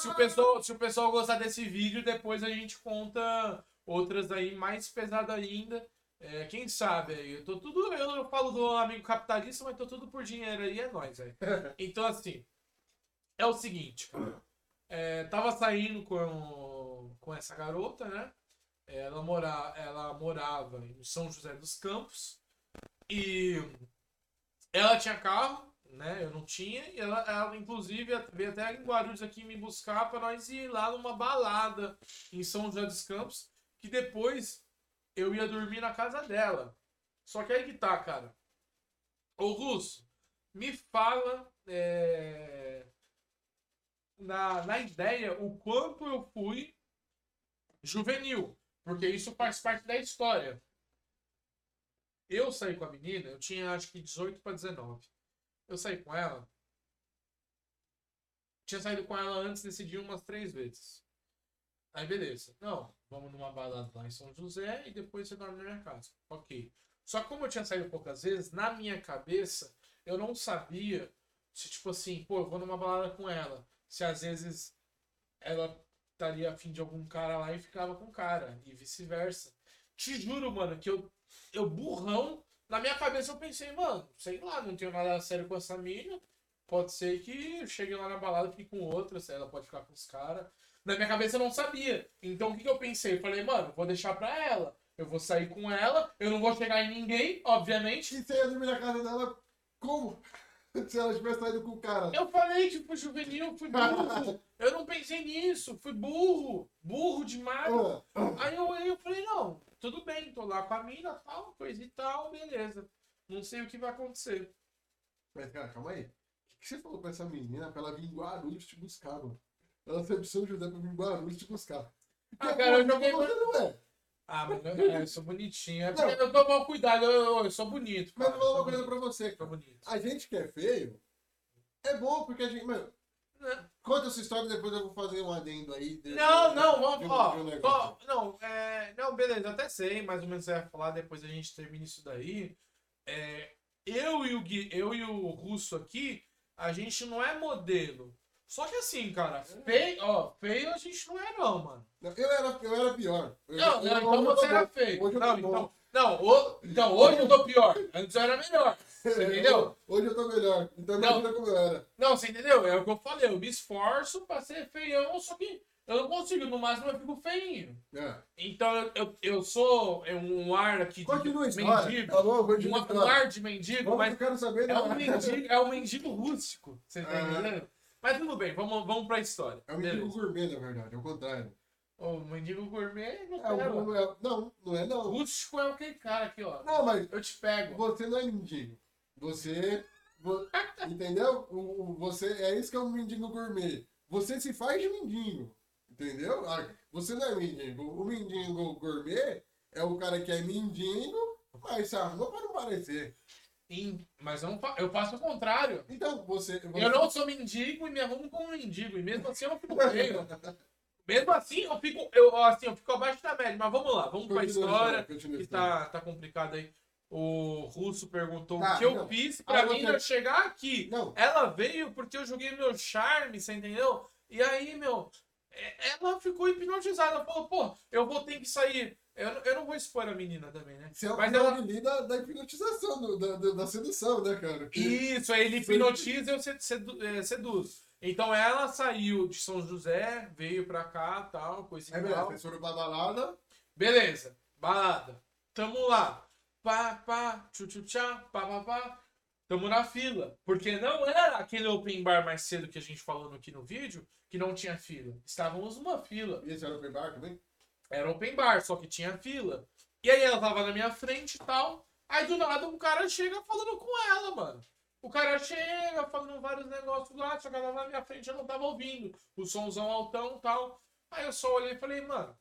Se o, pessoal, se o pessoal gostar desse vídeo, depois a gente conta outras aí mais pesadas ainda. É, quem sabe aí? Eu tô tudo. Eu falo do amigo capitalista, mas tô tudo por dinheiro aí, é nóis, velho. Então, assim. É o seguinte, cara. É, tava saindo com, com essa garota, né? Ela, mora, ela morava em São José dos Campos. E ela tinha carro, né? Eu não tinha. E ela, ela inclusive, veio até em Guarulhos aqui me buscar para nós ir lá numa balada em São José dos Campos. Que depois eu ia dormir na casa dela. Só que aí que tá, cara. Ô Russo, me fala é, na, na ideia o quanto eu fui juvenil. Porque isso faz parte da história. Eu saí com a menina, eu tinha acho que 18 para 19. Eu saí com ela. Tinha saído com ela antes desse dia umas três vezes. Aí beleza. Não, vamos numa balada lá em São José e depois você dorme na minha casa. Ok. Só que como eu tinha saído poucas vezes, na minha cabeça, eu não sabia se, tipo assim, pô, eu vou numa balada com ela. Se às vezes ela estaria afim de algum cara lá e ficava com o cara. E vice-versa. Te juro, mano, que eu, eu burrão, na minha cabeça eu pensei, mano, sei lá, não tenho nada sério com essa mina. Pode ser que eu chegue lá na balada e fique com outra, se ela pode ficar com os caras. Na minha cabeça eu não sabia. Então o que, que eu pensei? Eu falei, mano, vou deixar pra ela. Eu vou sair com ela, eu não vou chegar em ninguém, obviamente. E você ia dormir na casa dela como? Se ela tivesse saído com o cara. Eu falei fui juvenil, fui burro. Eu não pensei nisso, fui burro. Burro demais. Ah, Aí eu, aí eu falei, não, tudo bem, tô lá com a mina, tal, coisa e tal, beleza. Não sei o que vai acontecer. Mas, cara, calma aí. O que, você falou pra essa menina pra ela vir em Guarulhos te buscar, mano? Ela saiu de São José pra vir em Guarulhos te buscar. Ah, cara, eu joguei- Você não é. Ah, mas eu, é, eu sou bonitinho. É Não. eu dou mal cuidado, eu, eu, sou bonito. Mas cara, eu vou falar uma coisa pra você, cara. bonito. A gente que é feio, é bom porque a gente. Mano? Conta essa história depois eu vou fazer um adendo aí. de- Não, não, vamos, de um ó, não, é, não, beleza, até sei, mais ou menos você vai falar, depois a gente termina isso daí. É, eu e o Gui, eu e o Russo aqui, a gente não é modelo. Só que assim, cara, feio, ó, feio a gente não é não, mano. Eu era, eu era pior. Eu, Não, eu- não, então você era feio. Hoje eu Não, então, não, o- então hoje eu tô pior. Antes eu era melhor. Você entendeu? Hoje eu tô melhor. Então Não. imagina como eu era. Não, você entendeu? É o que eu falei, eu me esforço pra ser feião, só que eu não consigo, no máximo eu fico feinho. É. Então eu, eu, sou é um ar aqui de Continua história. mendigo. Tá bom, Um, continua um ar de mendigo, Vamos mas eu quero saber. é né? um mendigo, é um mendigo rústico. Você tá É. entendendo? Mas tudo bem, vamos, vamos pra história. É um mendigo gourmet, na verdade. É o contrário. O mendigo gourmet não É pega. um- é- não, não é não. Rústico é aquele cara aqui, ó. Não, mas Eu te pego. você não é mendigo. Você. vo- entendeu? O, o- você, é isso que é um mendigo gourmet. Você se faz de mendigo. Entendeu? Ah, Você não é mendigo. O mendigo gourmet é o cara que é mendigo, mas se arruma pra não parecer. Em- Mas eu, não fa- eu faço o contrário. Então, você. você Eu não sou mendigo e me arrumo como mendigo. E mesmo assim eu não fico feio. Mesmo assim eu fico, eu, assim, eu fico abaixo da média. Mas vamos lá, vamos Continua a história. continua que tá, tá complicado aí. O Russo perguntou Tá, o que eu não. fiz pra Ah, mim eu chegar aqui. Não, Ela veio porque eu joguei meu charme, você entendeu? E aí, meu, é- ela ficou hipnotizada. Ela falou, pô, eu vou ter que sair. Eu, não- eu não vou expor a menina também, né? você é o Mas ela- da, da hipnotização, do- da, da, sedução, né, cara? Que- Isso, aí ele hipnotiza e eu sed- sedu- é, seduzo. Então ela saiu de São José, veio pra cá, tal, coisa É tal. vocês foram pra balada. Beleza, balada. Tamo lá. Pá, pá, tchu, tchu, tchá, pá, pá, pá. Tamo na fila. Porque não era aquele open bar mais cedo que a gente falou aqui no vídeo, que não tinha fila. Estávamos numa fila. E esse era open bar também? Era open bar, só que tinha fila. E aí ela tava na minha frente e tal. Aí do nada um cara chega falando com ela, mano. O cara chega falando vários negócios lá, só que ela na minha frente eu não tava ouvindo. O somzão altão tal. Aí eu só olhei e falei, mano,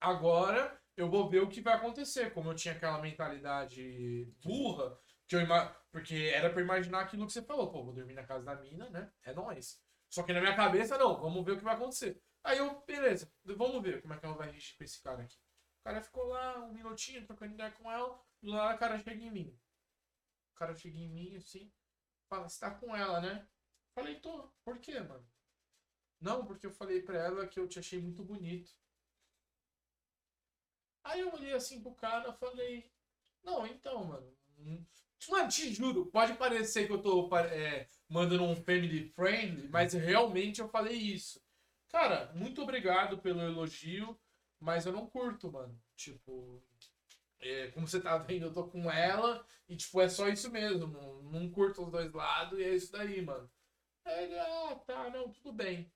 agora eu vou ver o que vai acontecer. Como eu tinha aquela mentalidade burra, que eu ima... porque era pra imaginar aquilo que você falou. Pô, vou dormir na casa da mina, né? É nóis. Só que na minha cabeça, não, vamos ver o que vai acontecer. Aí eu, beleza, vamos ver como é que ela vai reagir com esse cara aqui. O cara ficou lá um minutinho trocando ideia com ela, nada o cara chega em mim. O cara chega em mim assim, fala, você tá com ela, né? Falei, tô. Por quê, mano? Não, porque eu falei pra ela que eu te achei muito bonito. Aí eu olhei assim pro cara falei, não, então, mano. hum, Mano, te juro, pode parecer que eu tô é, mandando um family friend, mas realmente eu falei isso. Cara, muito obrigado pelo elogio, mas eu não curto, mano. Tipo, é, como você tá vendo, eu tô com ela e, tipo, é só isso mesmo. Não, não curto os dois lados e é isso daí, mano. Aí ele, ah, tá, não, tudo bem.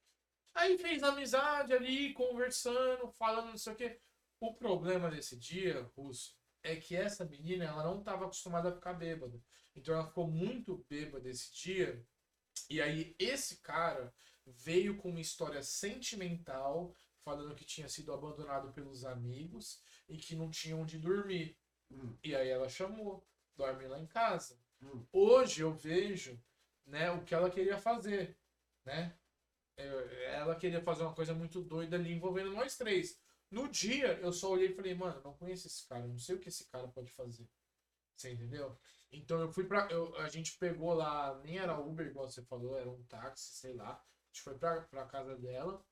Aí fez amizade ali, conversando, falando não sei o quê. O problema desse dia, Russo, é que essa menina, ela não estava acostumada a ficar bêbada. Então ela ficou muito bêbada esse dia. E aí esse cara veio com uma história sentimental, falando que tinha sido abandonado pelos amigos e que não tinha onde dormir. Hum. E aí ela chamou, dorme lá em casa. Hum. Hoje eu vejo, né, o que ela queria fazer, né? É, Ela queria fazer uma coisa muito doida ali envolvendo nós três. No dia, eu só olhei e falei, mano, não conheço esse cara, não sei o que esse cara pode fazer. Você entendeu? Então eu fui pra. eu- a gente pegou lá, nem era Uber, igual você falou, era um táxi, sei lá. A gente foi pra, pra casa dela.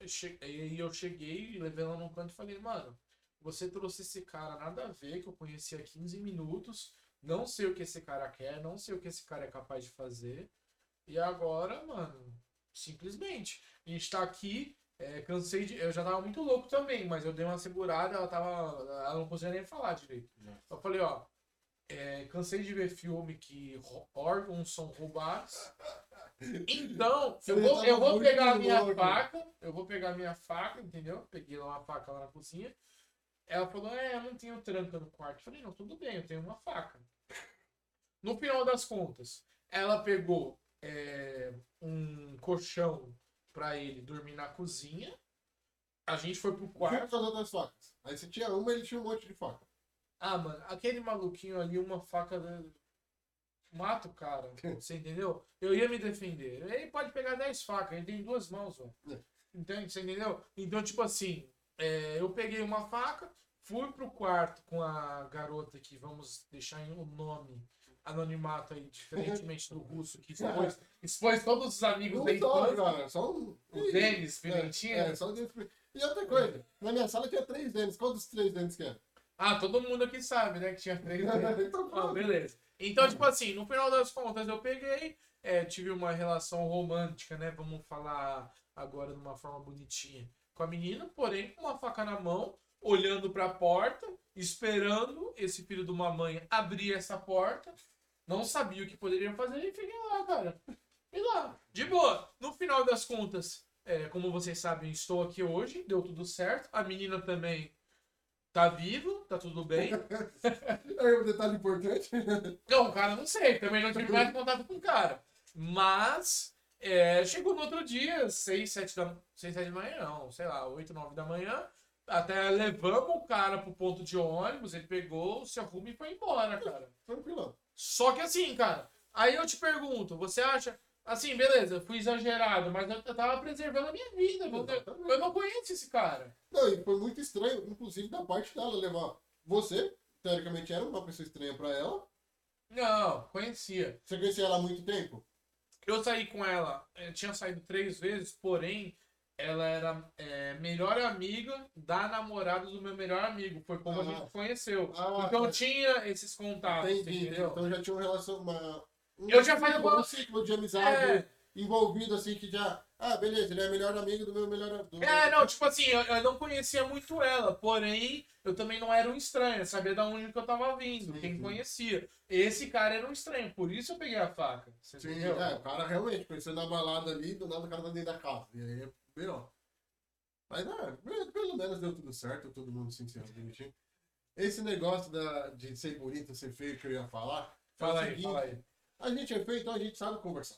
Eu E aí eu cheguei, levei ela num canto e falei, mano, você trouxe esse cara nada a ver, que eu conheci há 15 minutos. Não sei o que esse cara quer, não sei o que esse cara é capaz de fazer. E agora, mano, simplesmente. A gente tá aqui, é, cansei de. Eu já tava muito louco também, mas eu dei uma segurada, ela tava. Ela não conseguia nem falar direito. Eu falei, ó. é, cansei de ver filme que órgãos são roubados. Então, eu vou, eu vou pegar a minha faca, eu vou pegar a minha faca, entendeu? Peguei lá uma faca lá na cozinha. Ela falou, é, eu não tenho tranca no quarto. Eu falei, não, tudo bem, eu tenho uma faca. No final das contas, ela pegou é, um colchão pra ele dormir na cozinha. A gente foi pro quarto. com as outras facas? Aí você tinha uma, ele tinha um monte de faca. Ah, mano, aquele maluquinho ali, uma faca. Mata o cara. Você entendeu? Eu ia me defender. Ele pode pegar 10 facas, ele tem duas mãos, velho. É. Entende? Você entendeu? Então, tipo assim, é, eu peguei uma faca, fui pro quarto com a garota que vamos deixar o nome anonimato aí, diferentemente do russo, que expôs, expôs todos os amigos Não da só, infância. cara, só. O Denis Pimentinha. É, é, só o Denis. E outra coisa, na minha sala tinha três Denis. Qual dos três Denis que é? Ah, todo mundo aqui sabe, né? Que tinha três dedos. então, Ah, beleza. Então, tipo assim, no final das contas eu peguei, é, tive uma relação romântica, né? Vamos falar agora de uma forma bonitinha com a menina, porém com uma faca na mão, olhando pra porta, esperando esse filho de uma mãe abrir essa porta. Não sabia o que poderia fazer e fiquei lá, cara. E lá, de boa. No final das contas, é, como vocês sabem, estou aqui hoje, deu tudo certo. A menina também tá viva, tá tudo bem. Aí um detalhe importante. Não, o cara não sei, também não tive mais contato com o cara. Mas é, chegou no outro dia, 6, 7 da, 6, 7 da manhã, não, sei lá, 8, 9 da manhã. Até levamos o cara pro ponto de ônibus, ele pegou, se arruma e foi embora, cara. Tranquilo. Só que assim, cara, aí eu te pergunto, você acha. Assim, beleza, fui exagerado, mas eu, tava preservando a minha vida. Exatamente. eu não conheço esse cara. Não, e foi muito estranho, inclusive da parte dela levar você, teoricamente era uma pessoa estranha pra ela. Não, conhecia. Você conhecia ela há muito tempo? Eu saí com ela, eu tinha saído três vezes, porém, ela era é, melhor amiga da namorada do meu melhor amigo. Foi como a Ah. gente se conheceu. Ah, então tá. tinha esses contatos, Entendi, entendeu? Então já tinha uma relação, uma... um Eu já falei um com- ciclo de amizade É. envolvido, assim, que já... Ah, beleza, ele é melhor amigo do meu melhor... Do É, não, tipo assim, eu, eu não conhecia muito ela, porém, eu também não era um estranho, sabia da onde que eu tava vindo, Sim, quem sim. conhecia. Esse cara era um estranho, por isso eu peguei a faca. Sim, entendeu? é, o cara realmente conheceu na balada ali, do nada o cara tá dentro da casa. E aí, melhor. Mas, ah, pelo- menos deu tudo certo, todo mundo sincero, bonitinho. Esse negócio da, de ser bonito, ser feio que eu ia falar. é Fala aí, seguinte, fala aí. A gente é feio, então a gente sabe conversar.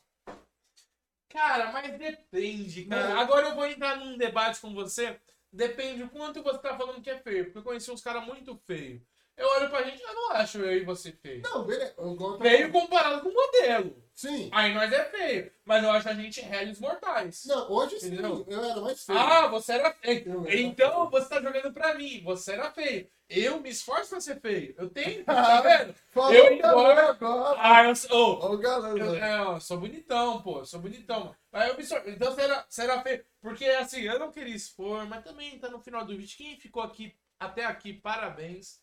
Cara, mas depende, cara. Não. Agora eu vou entrar num debate com você. Depende o quanto você tá falando que é feio. Porque eu conheci uns caras muito feios. Eu olho pra gente, eu não acho eu e você feio. Não, beleza. Eu gosto Feio comparado com modelo. Sim. Aí nós é feio. Mas eu acho a gente réis mortais. Não, hoje sim, Entendeu? eu era mais feio. Ah, você era feio. Eu era Então você tá jogando pra mim. Você era feio. Eu me esforço pra ser feio. Eu tenho. Tá vendo? Eu embora- agora. Ah, eu sou. Ó o galã. Eu, né? é, eu sou bonitão, pô. Eu sou bonitão. Eu me sor... Então será, será feio. Porque assim, eu não queria expor, mas também tá no final do vídeo. Quem ficou aqui até aqui, parabéns.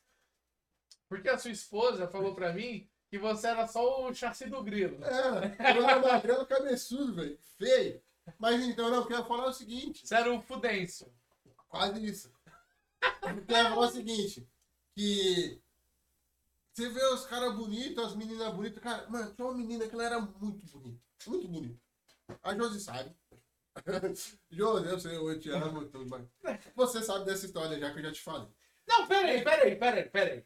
Porque a sua esposa falou pra mim que você era só o chassi do grilo. É, eu era magrelo cabeçudo, velho. Feio. Mas então, não, eu quero falar o seguinte. Você era o Fudêncio. Quase isso. Eu quero falar o seguinte. Que você vê os caras bonitos, as meninas bonitas. Cara, mano, tinha uma menina que ela era muito bonita. Muito bonita. A Josi sabe. Josi, eu sei, eu te amo, tudo mais. Você sabe dessa história já que eu já te falei. Não, peraí, peraí, peraí, peraí.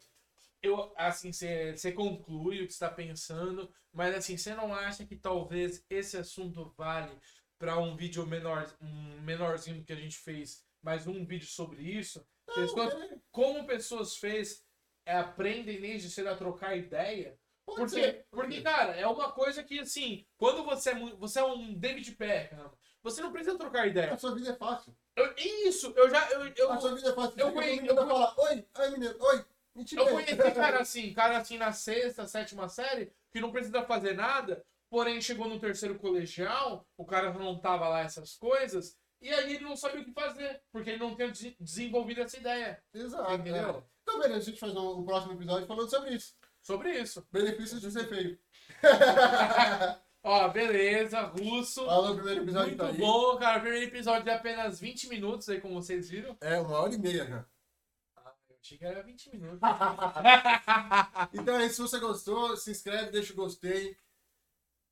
Eu, assim, você conclui o que está pensando, mas assim, você não acha que talvez esse assunto vale para um vídeo menor, um menorzinho que a gente fez, mais um vídeo sobre isso? Não, quanto- peraí. como pessoas fez é, aprendem desde cedo a trocar ideia? Pode Porque, ser. porque, cara, é uma coisa que, assim, quando você é, você é um David Beckham, você não precisa trocar ideia. A sua vida é fácil. Eu- isso, eu já. Eu, eu, A sua vida é fácil. eu eu e fala, oi, ai menino, oi. Mentira. Eu conheci cara assim, cara assim na sexta, sétima série, que não precisa fazer nada, porém chegou no terceiro colegial, o cara não tava lá essas coisas, e aí ele não sabia o que fazer, porque ele não tinha des- desenvolvido essa ideia. Exato. Entendeu? É. Então, beleza, a gente faz um, um próximo episódio falando sobre isso. Sobre isso. Benefícios de ser feio. Ó, beleza, russo. Falou o primeiro episódio Muito tá bom, cara. O primeiro episódio de apenas 20 minutos aí, como vocês viram. É, uma hora e meia já. Eu era 20 minutos. Então é isso, se você gostou, se inscreve, deixa o gostei.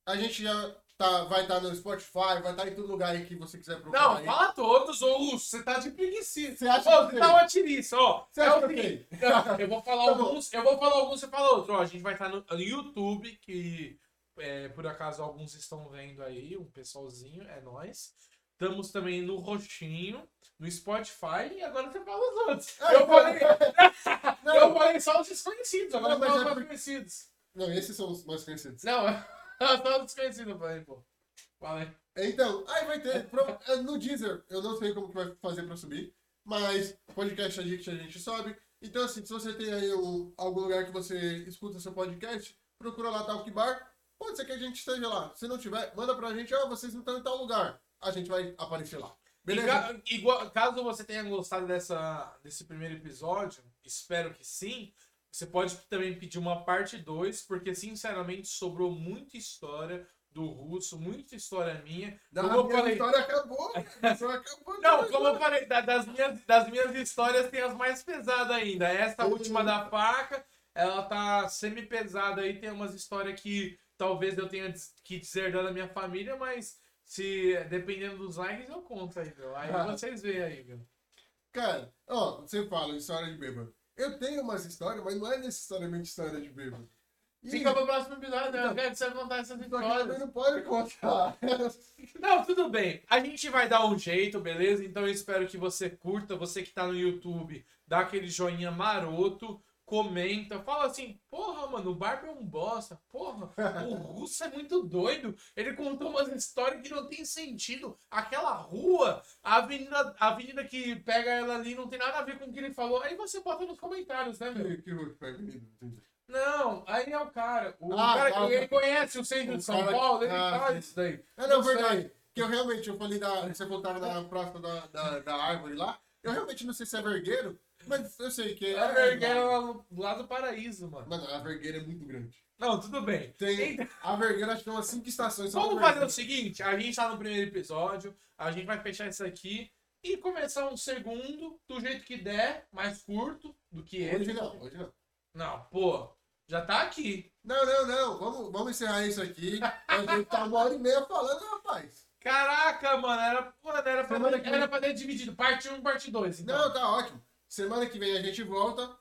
A gente já tá, vai estar no Spotify, vai estar em todo lugar aí que você quiser procurar. Não, aí. fala todos, ô Russo, você tá de preguiça. Você acha Ô, que você tá uma tiriça, ó. Você É acha que? Não, eu vou falar Tá bom. alguns, eu vou falar alguns, você fala outro. Ó, a gente vai estar no, no YouTube, que é, por acaso alguns estão vendo aí, um pessoalzinho, é nós. Estamos também no Roxinho, no Spotify, e agora você fala os outros. Ah, eu, então- falei, Não, eu falei só os desconhecidos, agora Não, mas falo é os conhecidos. não, esses são os mais conhecidos. Não, só os desconhecidos, falei, pô. Falei. Então, aí vai ter. é, No Deezer, eu não sei como que vai fazer pra subir, mas podcast Addict a gente sobe. Então, assim, se você tem aí um, algum lugar que você escuta seu podcast, procura lá Talk Bar. Pode ser que a gente esteja lá. Se não tiver, manda pra gente, ó, vocês não estão em tal lugar. A gente vai aparecer lá. Beleza? ca- igual- caso você tenha gostado dessa, desse primeiro episódio, espero que sim. Você pode também pedir uma parte 2, porque sinceramente sobrou muita história do russo, muita história minha. Não, como a eu minha falei- história acabou. A história acabou. Não, como eu falei, da- das minhas, das minhas histórias tem as mais pesadas ainda. Essa Uhum. última da faca, ela tá semi-pesada aí, tem umas histórias que talvez eu tenha que deserdar da minha família, mas se dependendo dos likes eu conto aí, meu. Aí Ah. vocês veem aí, meu. Cara, ó, você fala história de bêbado. Eu tenho umas histórias, mas não é necessariamente história de bêbado. E Fica pro próximo episódio, né? Eu Então- quero que você contar essas histórias. não pode contar. Não, tudo bem. A gente vai dar um jeito, beleza? Então eu espero que você curta, você que tá no YouTube, dá aquele joinha maroto, comenta, fala assim, porra, mano, o Barbie é um bosta, porra, o Russo é muito doido, ele contou umas histórias que não tem sentido, aquela rua, a avenida, a avenida que pega ela ali não tem nada a ver com o que ele falou, aí você bota nos comentários, né, meu? que. Não, aí é o cara, o Ah, cara tá, que ele tá. conhece o centro de São cara- Paulo, ele ah, faz isso daí. É, não, Não sei. verdade. Que eu realmente, eu falei da. Você voltava na próxima da, da, da árvore lá. Eu realmente não sei se é vergueiro, mas eu sei que é. A vergueira é lá, do paraíso, mano. Mano, a vergueira é muito grande. Não, tudo bem. Tem, Então, a vergueira acho que tem umas 5 estações. vamos fazer o seguinte: a gente tá no primeiro episódio, a gente vai fechar isso aqui e começar um segundo do jeito que der, mais curto do que Hoje esse. não, hoje não. Não, pô, já tá aqui. Não, não, não. Vamos, vamos encerrar isso aqui. A gente tá uma hora e meia falando, rapaz. Caraca, mano, era, mano, era, pra, Semana que era pra ter dividido. Parte 1 parte 2. Então. Não, tá ótimo. Semana que vem a gente volta.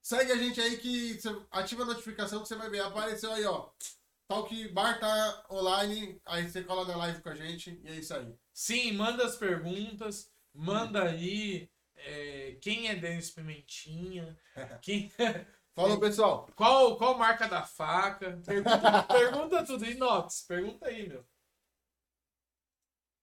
Segue a gente aí que ativa a notificação que você vai ver. Apareceu aí, ó. Talk Bar tá online. Aí você cola na live com a gente. E é isso aí. Sim, manda as perguntas, manda aí. é, quem é Denis Pimentinha? Quem, Falou, pessoal. qual, qual marca da faca? Pergunta, pergunta tudo. Inox, pergunta aí, meu.